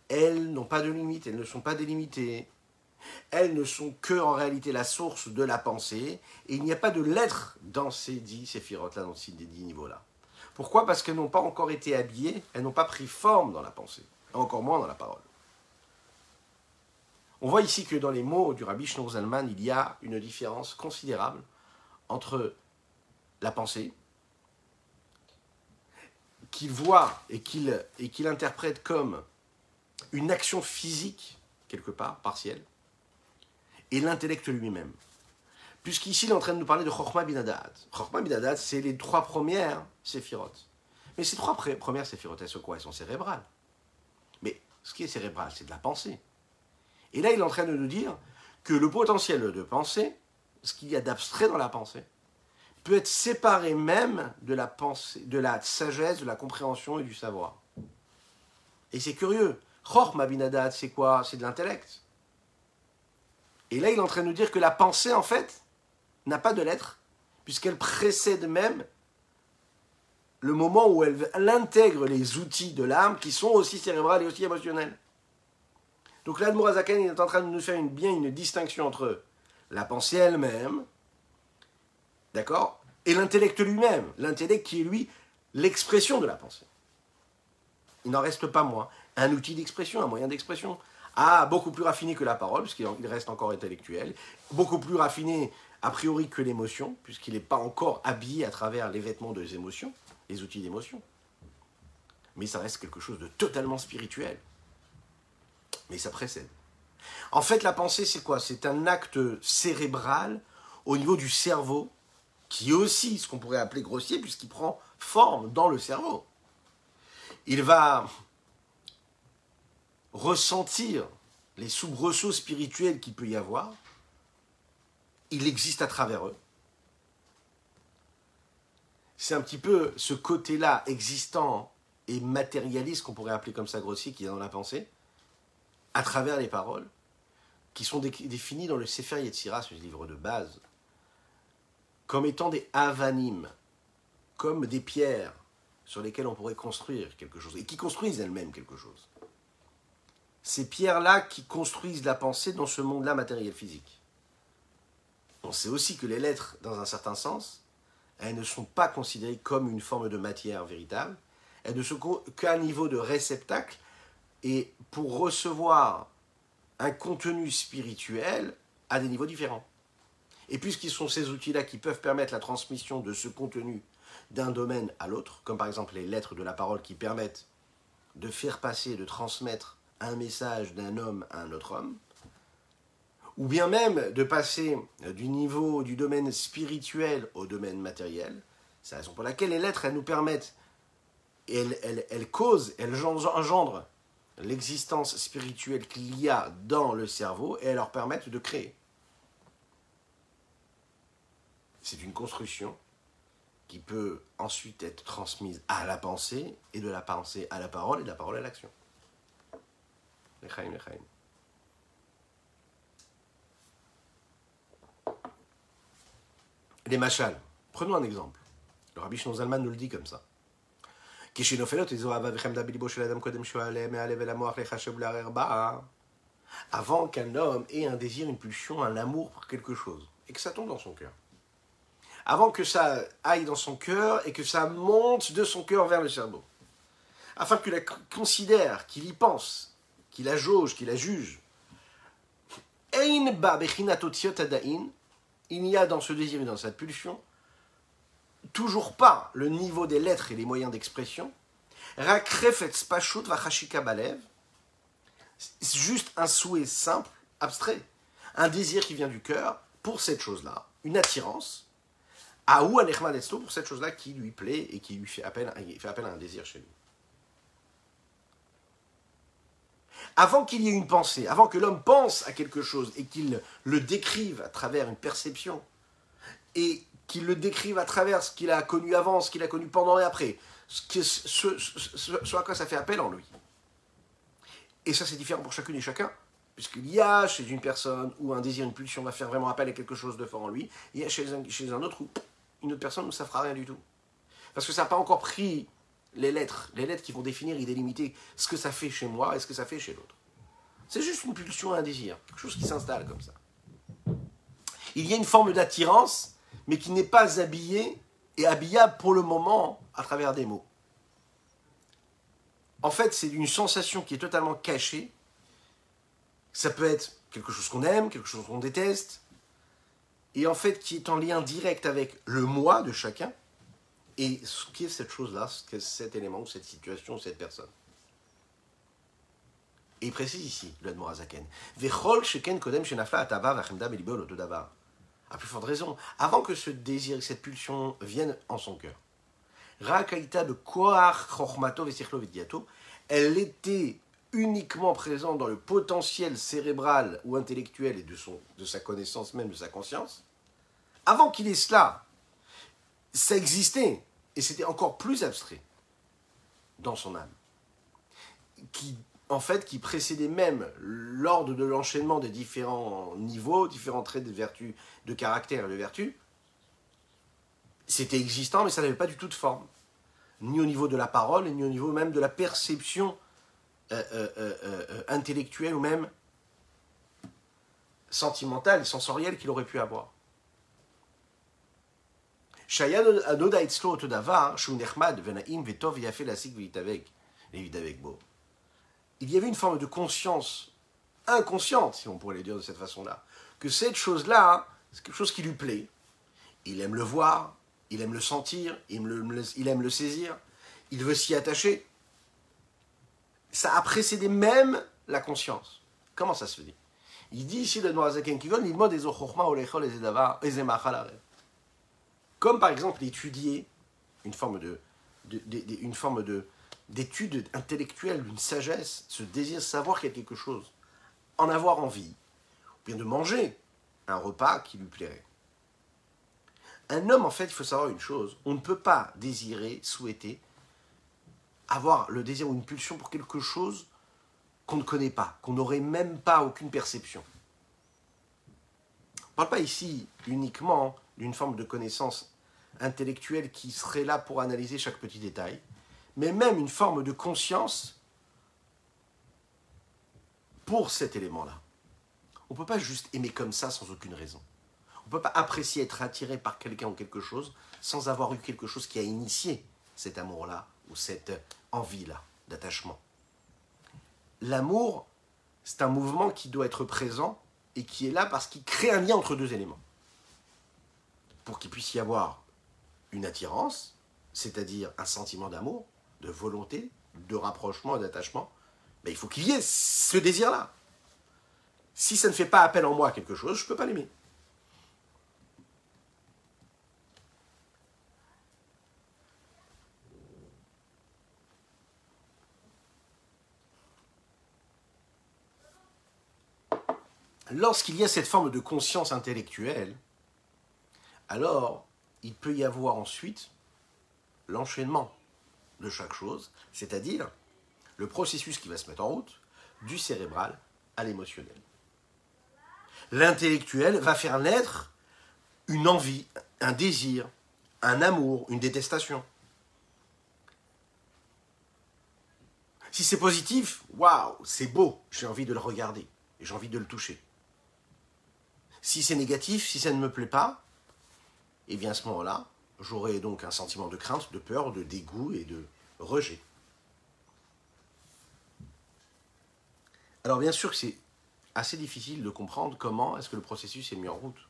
elles n'ont pas de limite, elles ne sont pas délimitées elles ne sont que en réalité la source de la pensée, et il n'y a pas de lettres dans ces dix séphirotes-là, dans ces dix niveaux-là. Pourquoi? Parce qu'elles n'ont pas encore été habillées, elles n'ont pas pris forme dans la pensée, encore moins dans la parole. On voit ici que dans les mots du rabbi Shneur Zalman, il y a une différence considérable entre la pensée, qu'il voit et qu'il interprète comme une action physique, quelque part, partielle, et l'intellect lui-même. Puisqu'ici, il est en train de nous parler de Chokhmah Binadad. Chokhmah Binadad, c'est les trois premières séphirotes. Mais ces trois premières séphirotes, elles sont quoi? Elles sont cérébrales. Mais ce qui est cérébral, c'est de la pensée. Et là, il est en train de nous dire que le potentiel de pensée, ce qu'il y a d'abstrait dans la pensée, peut être séparé même de la pensée, de la sagesse, de la compréhension et du savoir. Et c'est curieux. Chokhmah Binadad, c'est quoi? C'est de l'intellect. Et là, il est en train de nous dire que la pensée, en fait, n'a pas de lettres, puisqu'elle précède même le moment où elle, intègre les outils de l'âme qui sont aussi cérébrales et aussi émotionnels. Donc là, Mourazakan est en train de nous faire bien une distinction entre la pensée elle-même, d'accord, et l'intellect lui-même. L'intellect qui est, lui, l'expression de la pensée. Il n'en reste pas moins un outil d'expression, un moyen d'expression, Ah, beaucoup plus raffiné que la parole, puisqu'il reste encore intellectuel. Beaucoup plus raffiné, a priori, que l'émotion, puisqu'il n'est pas encore habillé à travers les vêtements des émotions, les outils d'émotion. Mais ça reste quelque chose de totalement spirituel. Mais ça précède. En fait, la pensée, c'est quoi? C'est un acte cérébral au niveau du cerveau, qui est aussi ce qu'on pourrait appeler grossier, puisqu'il prend forme dans le cerveau. Il va ressentir les soubresauts spirituels qu'il peut y avoir. Il existe à travers eux. C'est un petit peu ce côté-là existant et matérialiste qu'on pourrait appeler comme ça grossier qui est dans la pensée, à travers les paroles, qui sont définies dans le Sefer Yetzirah, ce livre de base, comme étant des avanim, comme des pierres sur lesquelles on pourrait construire quelque chose, et qui construisent elles-mêmes quelque chose. Ces pierres-là qui construisent la pensée dans ce monde-là matériel physique. On sait aussi que les lettres, dans un certain sens, elles ne sont pas considérées comme une forme de matière véritable, elles ne sont qu'à niveau de réceptacle, et pour recevoir un contenu spirituel à des niveaux différents. Et puisqu'ils sont ces outils-là qui peuvent permettre la transmission de ce contenu d'un domaine à l'autre, comme par exemple les lettres de la parole qui permettent de faire passer, de transmettre un message d'un homme à un autre homme, ou bien même de passer du niveau du domaine spirituel au domaine matériel. C'est la raison pour laquelle les lettres, elles nous permettent, elles, elles, elles causent, elles engendrent l'existence spirituelle qu'il y a dans le cerveau et elles leur permettent de créer. C'est une construction qui peut ensuite être transmise à la pensée, et de la pensée à la parole, et de la parole à l'action. Les machals. Prenons un exemple. Le rabbi Zalman nous le dit comme ça. Avant qu'un homme ait un désir, une pulsion, un amour pour quelque chose, et que ça tombe dans son cœur avant que ça aille dans son cœur et que ça monte de son cœur vers le cerveau. Afin qu'il la considère, qu'il y pense, qu'il la jauge, qu'il la juge. Il n'y a dans ce désir et dans cette pulsion toujours pas le niveau des lettres et les moyens d'expression. Juste un souhait simple, abstrait. Un désir qui vient du cœur pour cette chose-là. Une attirance Aou Eslo pour cette chose-là qui lui plaît et qui lui fait appel, fait appel à un désir chez lui. Avant qu'il y ait une pensée, avant que l'homme pense à quelque chose et qu'il le décrive à travers une perception, et qu'il le décrive à travers ce qu'il a connu avant, ce qu'il a connu pendant et après, ce, ce, à quoi ça fait appel en lui. Et ça, c'est différent pour chacune et chacun. Puisqu'il y a chez une personne où un désir, une pulsion va faire vraiment appel à quelque chose de fort en lui, il y a chez un, autre où une autre personne, ça ne fera rien du tout. Parce que ça n'a pas encore pris les lettres, les lettres qui vont définir et délimiter ce que ça fait chez moi et ce que ça fait chez l'autre. C'est juste une pulsion, un désir, quelque chose qui s'installe comme ça. Il y a une forme d'attirance, mais qui n'est pas habillée et habillable pour le moment à travers des mots. En fait, c'est une sensation qui est totalement cachée. Ça peut être quelque chose qu'on aime, quelque chose qu'on déteste, et en fait qui est en lien direct avec le moi de chacun et ce qu'est cette chose-là, ce qu'est cet élément, cette situation, cette personne. Et il précise ici, le Admorazaken, sheken kodem À plus forte raison, avant que ce désir, cette pulsion viennent en son cœur. Rakaita de koach chormato elle était uniquement présente dans le potentiel cérébral ou intellectuel et de, son, de sa connaissance même, de sa conscience, avant qu'il ait cela, ça existait, et c'était encore plus abstrait dans son âme, qui, en fait, qui précédait même l'ordre de l'enchaînement des différents niveaux, différents traits de vertu, de caractère et de vertu. C'était existant, mais ça n'avait pas du tout de forme, ni au niveau de la parole, ni au niveau même de la perception euh, euh, euh, intellectuelle ou même sentimentale sensorielle qu'il aurait pu avoir. Il y avait une forme de conscience inconsciente, si on pourrait le dire de cette façon-là, que cette chose-là, c'est quelque chose qui lui plaît. Il aime le voir, il aime le sentir, il aime le, saisir, il veut s'y attacher. Ça a précédé même la conscience. Comment ça se fait? Il dit ici le il demande des Comme par exemple étudier une forme de, une forme de d'étude intellectuelle, d'une sagesse, ce désir de savoir qu'il y a quelque chose, en avoir envie, ou bien de manger un repas qui lui plairait. Un homme, en fait, il faut savoir une chose, on ne peut pas désirer, souhaiter, avoir le désir ou une pulsion pour quelque chose qu'on ne connaît pas, qu'on n'aurait même pas aucune perception. On ne parle pas ici uniquement d'une forme de connaissance intellectuelle qui serait là pour analyser chaque petit détail, mais même une forme de conscience pour cet élément-là. On ne peut pas juste aimer comme ça sans aucune raison. On ne peut pas apprécier être attiré par quelqu'un ou quelque chose sans avoir eu quelque chose qui a initié cet amour-là ou cette envie-là d'attachement. L'amour, c'est un mouvement qui doit être présent et qui est là parce qu'il crée un lien entre deux éléments. Pour qu'il puisse y avoir une attirance, c'est-à-dire un sentiment d'amour, de volonté, de rapprochement, d'attachement, ben, il faut qu'il y ait ce désir-là. Si ça ne fait pas appel en moi à quelque chose, je ne peux pas l'aimer. Lorsqu'il y a cette forme de conscience intellectuelle, alors il peut y avoir ensuite l'enchaînement de chaque chose, c'est-à-dire le processus qui va se mettre en route du cérébral à l'émotionnel. L'intellectuel va faire naître une envie, un désir, un amour, une détestation. Si c'est positif, waouh, c'est beau, j'ai envie de le regarder et j'ai envie de le toucher. Si c'est négatif, si ça ne me plaît pas, et eh bien à ce moment-là, j'aurai donc un sentiment de crainte, de peur, de dégoût et de rejet. Alors bien sûr que c'est assez difficile de comprendre comment est-ce que le processus est mis en route.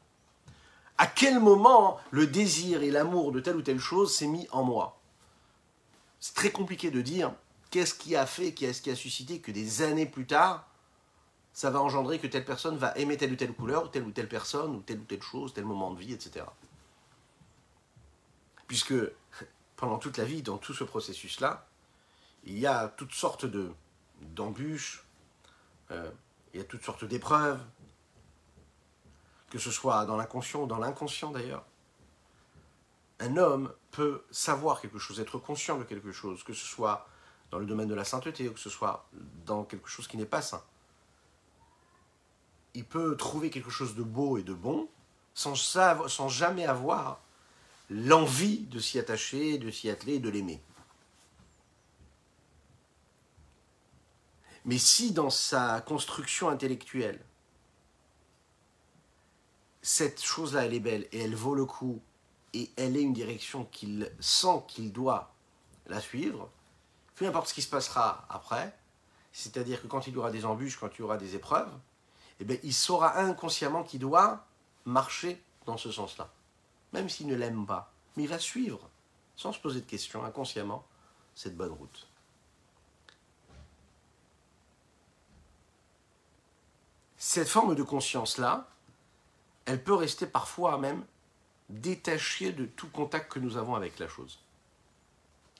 À quel moment le désir et l'amour de telle ou telle chose s'est mis en moi? C'est très compliqué de dire qu'est-ce qui a fait, qu'est-ce qui a suscité que des années plus tard, ça va engendrer que telle personne va aimer telle ou telle couleur, telle ou telle personne, ou telle ou telle chose, tel moment de vie, etc. Puisque pendant toute la vie, dans tout ce processus-là, il y a toutes sortes de, d'embûches, euh, il y a toutes sortes d'épreuves, que ce soit dans l'inconscient ou dans l'inconscient d'ailleurs. Un homme peut savoir quelque chose, être conscient de quelque chose, que ce soit dans le domaine de la sainteté ou que ce soit dans quelque chose qui n'est pas saint. Il peut trouver quelque chose de beau et de bon sans, sans jamais avoir l'envie de s'y attacher, de s'y atteler, de l'aimer. Mais si dans sa construction intellectuelle, cette chose-là, elle est belle et elle vaut le coup et elle est une direction qu'il sent qu'il doit la suivre, peu importe ce qui se passera après, c'est-à-dire que quand il y aura des embûches, quand il y aura des épreuves, eh bien, il saura inconsciemment qu'il doit marcher dans ce sens-là même s'il ne l'aime pas. Mais il va suivre, sans se poser de questions, inconsciemment, cette bonne route. Cette forme de conscience-là, elle peut rester parfois même détachée de tout contact que nous avons avec la chose.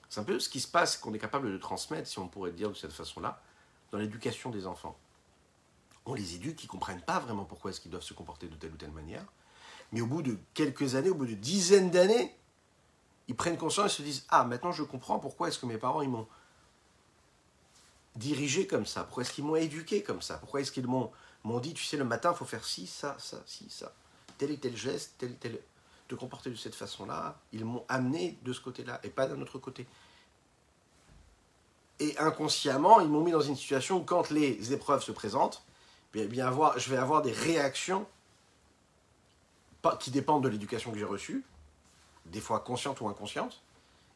C'est un peu ce qui se passe qu'on est capable de transmettre, si on pourrait dire de cette façon-là, dans l'éducation des enfants. On les éduque, ils ne comprennent pas vraiment pourquoi est-ce qu'ils doivent se comporter de telle ou telle manière. Mais au bout de quelques années, au bout de dizaines d'années, ils prennent conscience et se disent Ah, maintenant je comprends pourquoi est-ce que mes parents ils m'ont dirigé comme ça Pourquoi est-ce qu'ils m'ont éduqué comme ça? Pourquoi est-ce qu'ils m'ont, dit Tu sais, le matin, il faut faire ci, ça, ça, ci, ça. Tel et tel geste, tel et tel. Te comporter de cette façon-là. Ils m'ont amené de ce côté-là et pas d'un autre côté. Et inconsciemment, ils m'ont mis dans une situation où, quand les épreuves se présentent, bien, bien avoir, je vais avoir des réactions qui dépendent de l'éducation que j'ai reçue, des fois consciente ou inconsciente,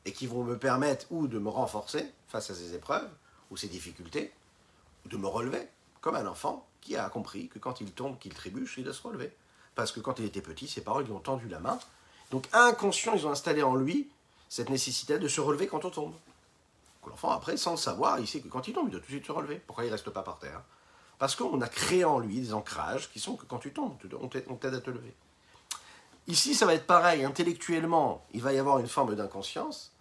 et qui vont me permettre ou de me renforcer face à ces épreuves ou ces difficultés, ou de me relever comme un enfant, qui a compris que quand il tombe, qu'il trébuche, il doit se relever. Parce que quand il était petit, ses parents lui ont tendu la main. Donc inconscient, ils ont installé en lui cette nécessité de se relever quand on tombe. L'enfant, après, sans le savoir, il sait que quand il tombe, il doit tout de suite se relever. Pourquoi il ne reste pas par terre? Parce qu'on a créé en lui des ancrages qui sont que quand tu tombes, on t'aide à te lever. Ici, ça va être pareil. Intellectuellement, il va y avoir une forme d'inconscience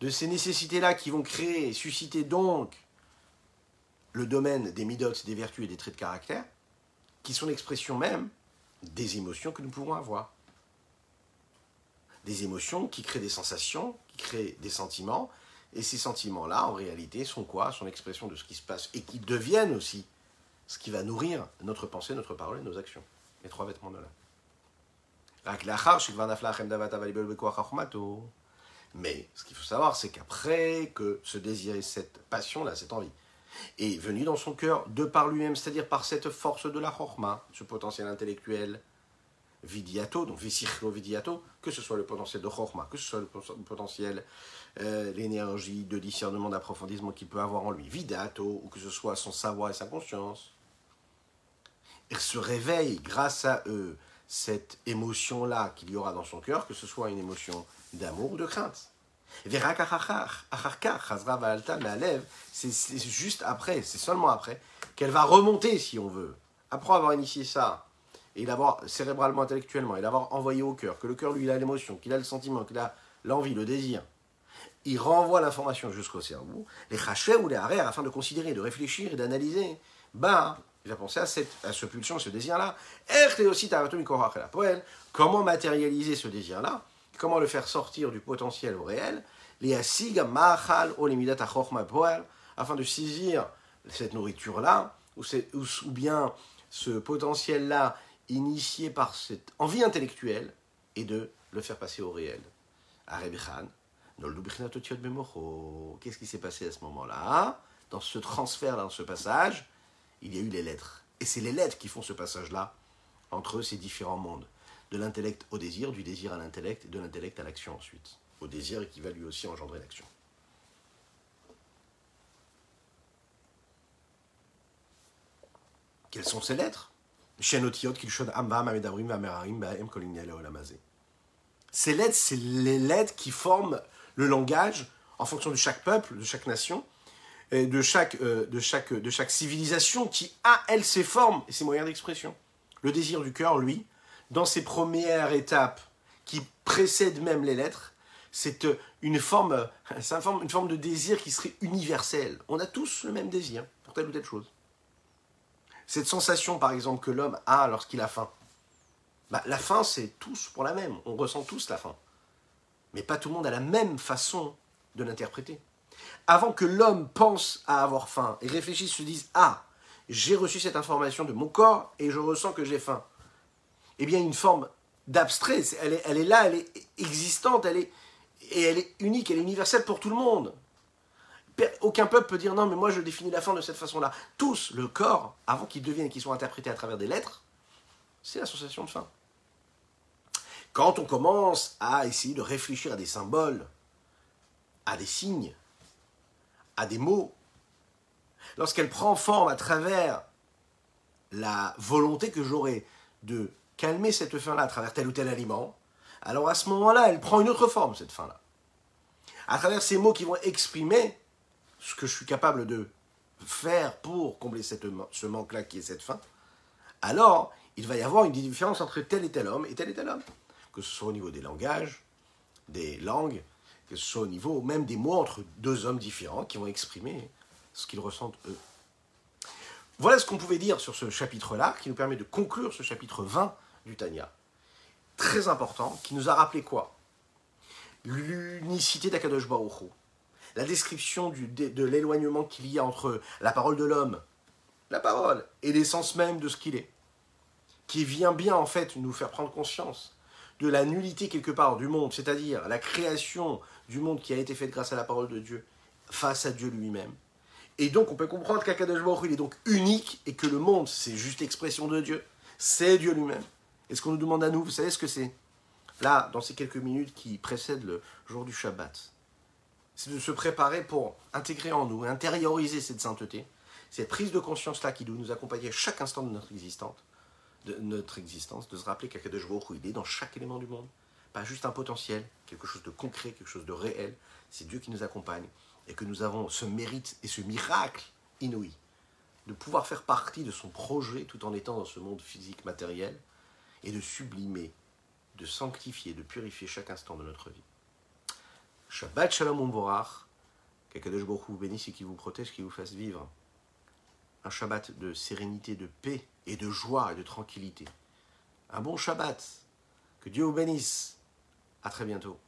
de ces nécessités-là qui vont créer et susciter donc le domaine des midotes, des vertus et des traits de caractère, qui sont l'expression même des émotions que nous pouvons avoir. Des émotions qui créent des sensations, qui créent des sentiments, et ces sentiments-là, en réalité, sont quoi? Sont l'expression de ce qui se passe, et qui deviennent aussi ce qui va nourrir notre pensée, notre parole et nos actions. Les trois vêtements de l'âme. Mais ce qu'il faut savoir, c'est qu'après que ce désir et cette passion-là, cette envie, est venu dans son cœur de par lui-même, c'est-à-dire par cette force de la chorma, ce potentiel intellectuel, vidiato, donc visichlo vidiato, que ce soit le potentiel de chorma, que ce soit le potentiel, euh, l'énergie de discernement, d'approfondissement qu'il peut avoir en lui, vidato, ou que ce soit son savoir et sa conscience, il se réveille grâce à eux cette émotion-là qu'il y aura dans son cœur, que ce soit une émotion d'amour ou de crainte. C'est juste après, c'est seulement après, qu'elle va remonter, si on veut. Après avoir initié ça, et l'avoir cérébralement, intellectuellement, et l'avoir envoyé au cœur, que le cœur, lui, il a l'émotion, qu'il a le sentiment, qu'il a l'envie, le désir, il renvoie l'information jusqu'au cerveau, les rachets ou les arrières, afin de considérer, de réfléchir et d'analyser. Ben, il a pensé à, cette, à ce pulsion, ce désir-là. Comment matérialiser ce désir-là? Comment le faire sortir du potentiel au réel? Afin de saisir cette nourriture-là, ou, ou, bien ce potentiel-là initié par cette envie intellectuelle, et de le faire passer au réel. Qu'est-ce qui s'est passé à ce moment-là Dans ce transfert, dans ce passage, il y a eu les lettres. Et c'est les lettres qui font ce passage-là entre ces différents mondes. De l'intellect au désir, du désir à l'intellect, et de l'intellect à l'action ensuite. Au désir qui va lui aussi engendrer l'action. Quelles sont ces lettres? Ces lettres, c'est les lettres qui forment le langage en fonction de chaque peuple, de chaque nation, de chaque, euh, de, chaque, de chaque civilisation qui a, elle, ses formes et ses moyens d'expression. Le désir du cœur, lui, dans ses premières étapes qui précèdent même les lettres, c'est euh, une forme, une forme, une forme de désir qui serait universelle. On a tous le même désir pour telle ou telle chose. Cette sensation, par exemple, que l'homme a lorsqu'il a faim. Bah, la faim, c'est tous pour la même. On ressent tous la faim. Mais pas tout le monde a la même façon de l'interpréter avant que l'homme pense à avoir faim et réfléchisse, se dise Ah, j'ai reçu cette information de mon corps et je ressens que j'ai faim. Eh bien, une forme d'abstrait, elle est, là, elle est existante, elle est, et elle est unique, elle est universelle pour tout le monde. Aucun peuple peut dire non, mais moi je définis la faim de cette façon-là. Tous, le corps, avant qu'il devienne et qu'il soit interprété à travers des lettres, c'est l'association de faim. Quand on commence à essayer de réfléchir à des symboles, à des signes, à des mots, lorsqu'elle prend forme à travers la volonté que j'aurai de calmer cette faim-là à travers tel ou tel aliment, alors à ce moment-là, elle prend une autre forme, cette faim-là. À travers ces mots qui vont exprimer ce que je suis capable de faire pour combler cette, ce manque-là qui est cette faim, alors il va y avoir une différence entre tel et tel homme et tel et tel homme. Que ce soit au niveau des langages, des langues, que ce soit au niveau même des mots entre deux hommes différents qui vont exprimer ce qu'ils ressentent eux. Voilà ce qu'on pouvait dire sur ce chapitre-là, qui nous permet de conclure ce chapitre 20 du Tanya. Très important, qui nous a rappelé quoi? L'unicité d'Akadosh Baruch La description du, de, l'éloignement qu'il y a entre la parole de l'homme, la parole, et l'essence même de ce qu'il est. Qui vient bien en fait nous faire prendre conscience de la nullité quelque part du monde, c'est-à-dire la création du monde qui a été faite grâce à la parole de Dieu face à Dieu lui-même. Et donc on peut comprendre qu'Akadosh Baruch il est donc unique et que le monde c'est juste expression de Dieu, c'est Dieu lui-même. Et ce qu'on nous demande à nous, vous savez ce que c'est? Là, dans ces quelques minutes qui précèdent le jour du Shabbat, c'est de se préparer pour intégrer en nous, intérioriser cette sainteté, cette prise de conscience-là qui doit nous accompagner chaque instant de notre existence, de notre existence, de se rappeler qu'Akadosh Baruch il est dans chaque élément du monde. Pas juste un potentiel, quelque chose de concret, quelque chose de réel. C'est Dieu qui nous accompagne et que nous avons ce mérite et ce miracle inouï de pouvoir faire partie de son projet tout en étant dans ce monde physique matériel et de sublimer, de sanctifier, de purifier chaque instant de notre vie. Shabbat Shalom Umvorach, qu'Akadosh Baruch vous bénisse et qui vous protège, qui vous fasse vivre un Shabbat de sérénité, de paix et de joie et de tranquillité. Un bon Shabbat. Que Dieu vous bénisse. À très bientôt.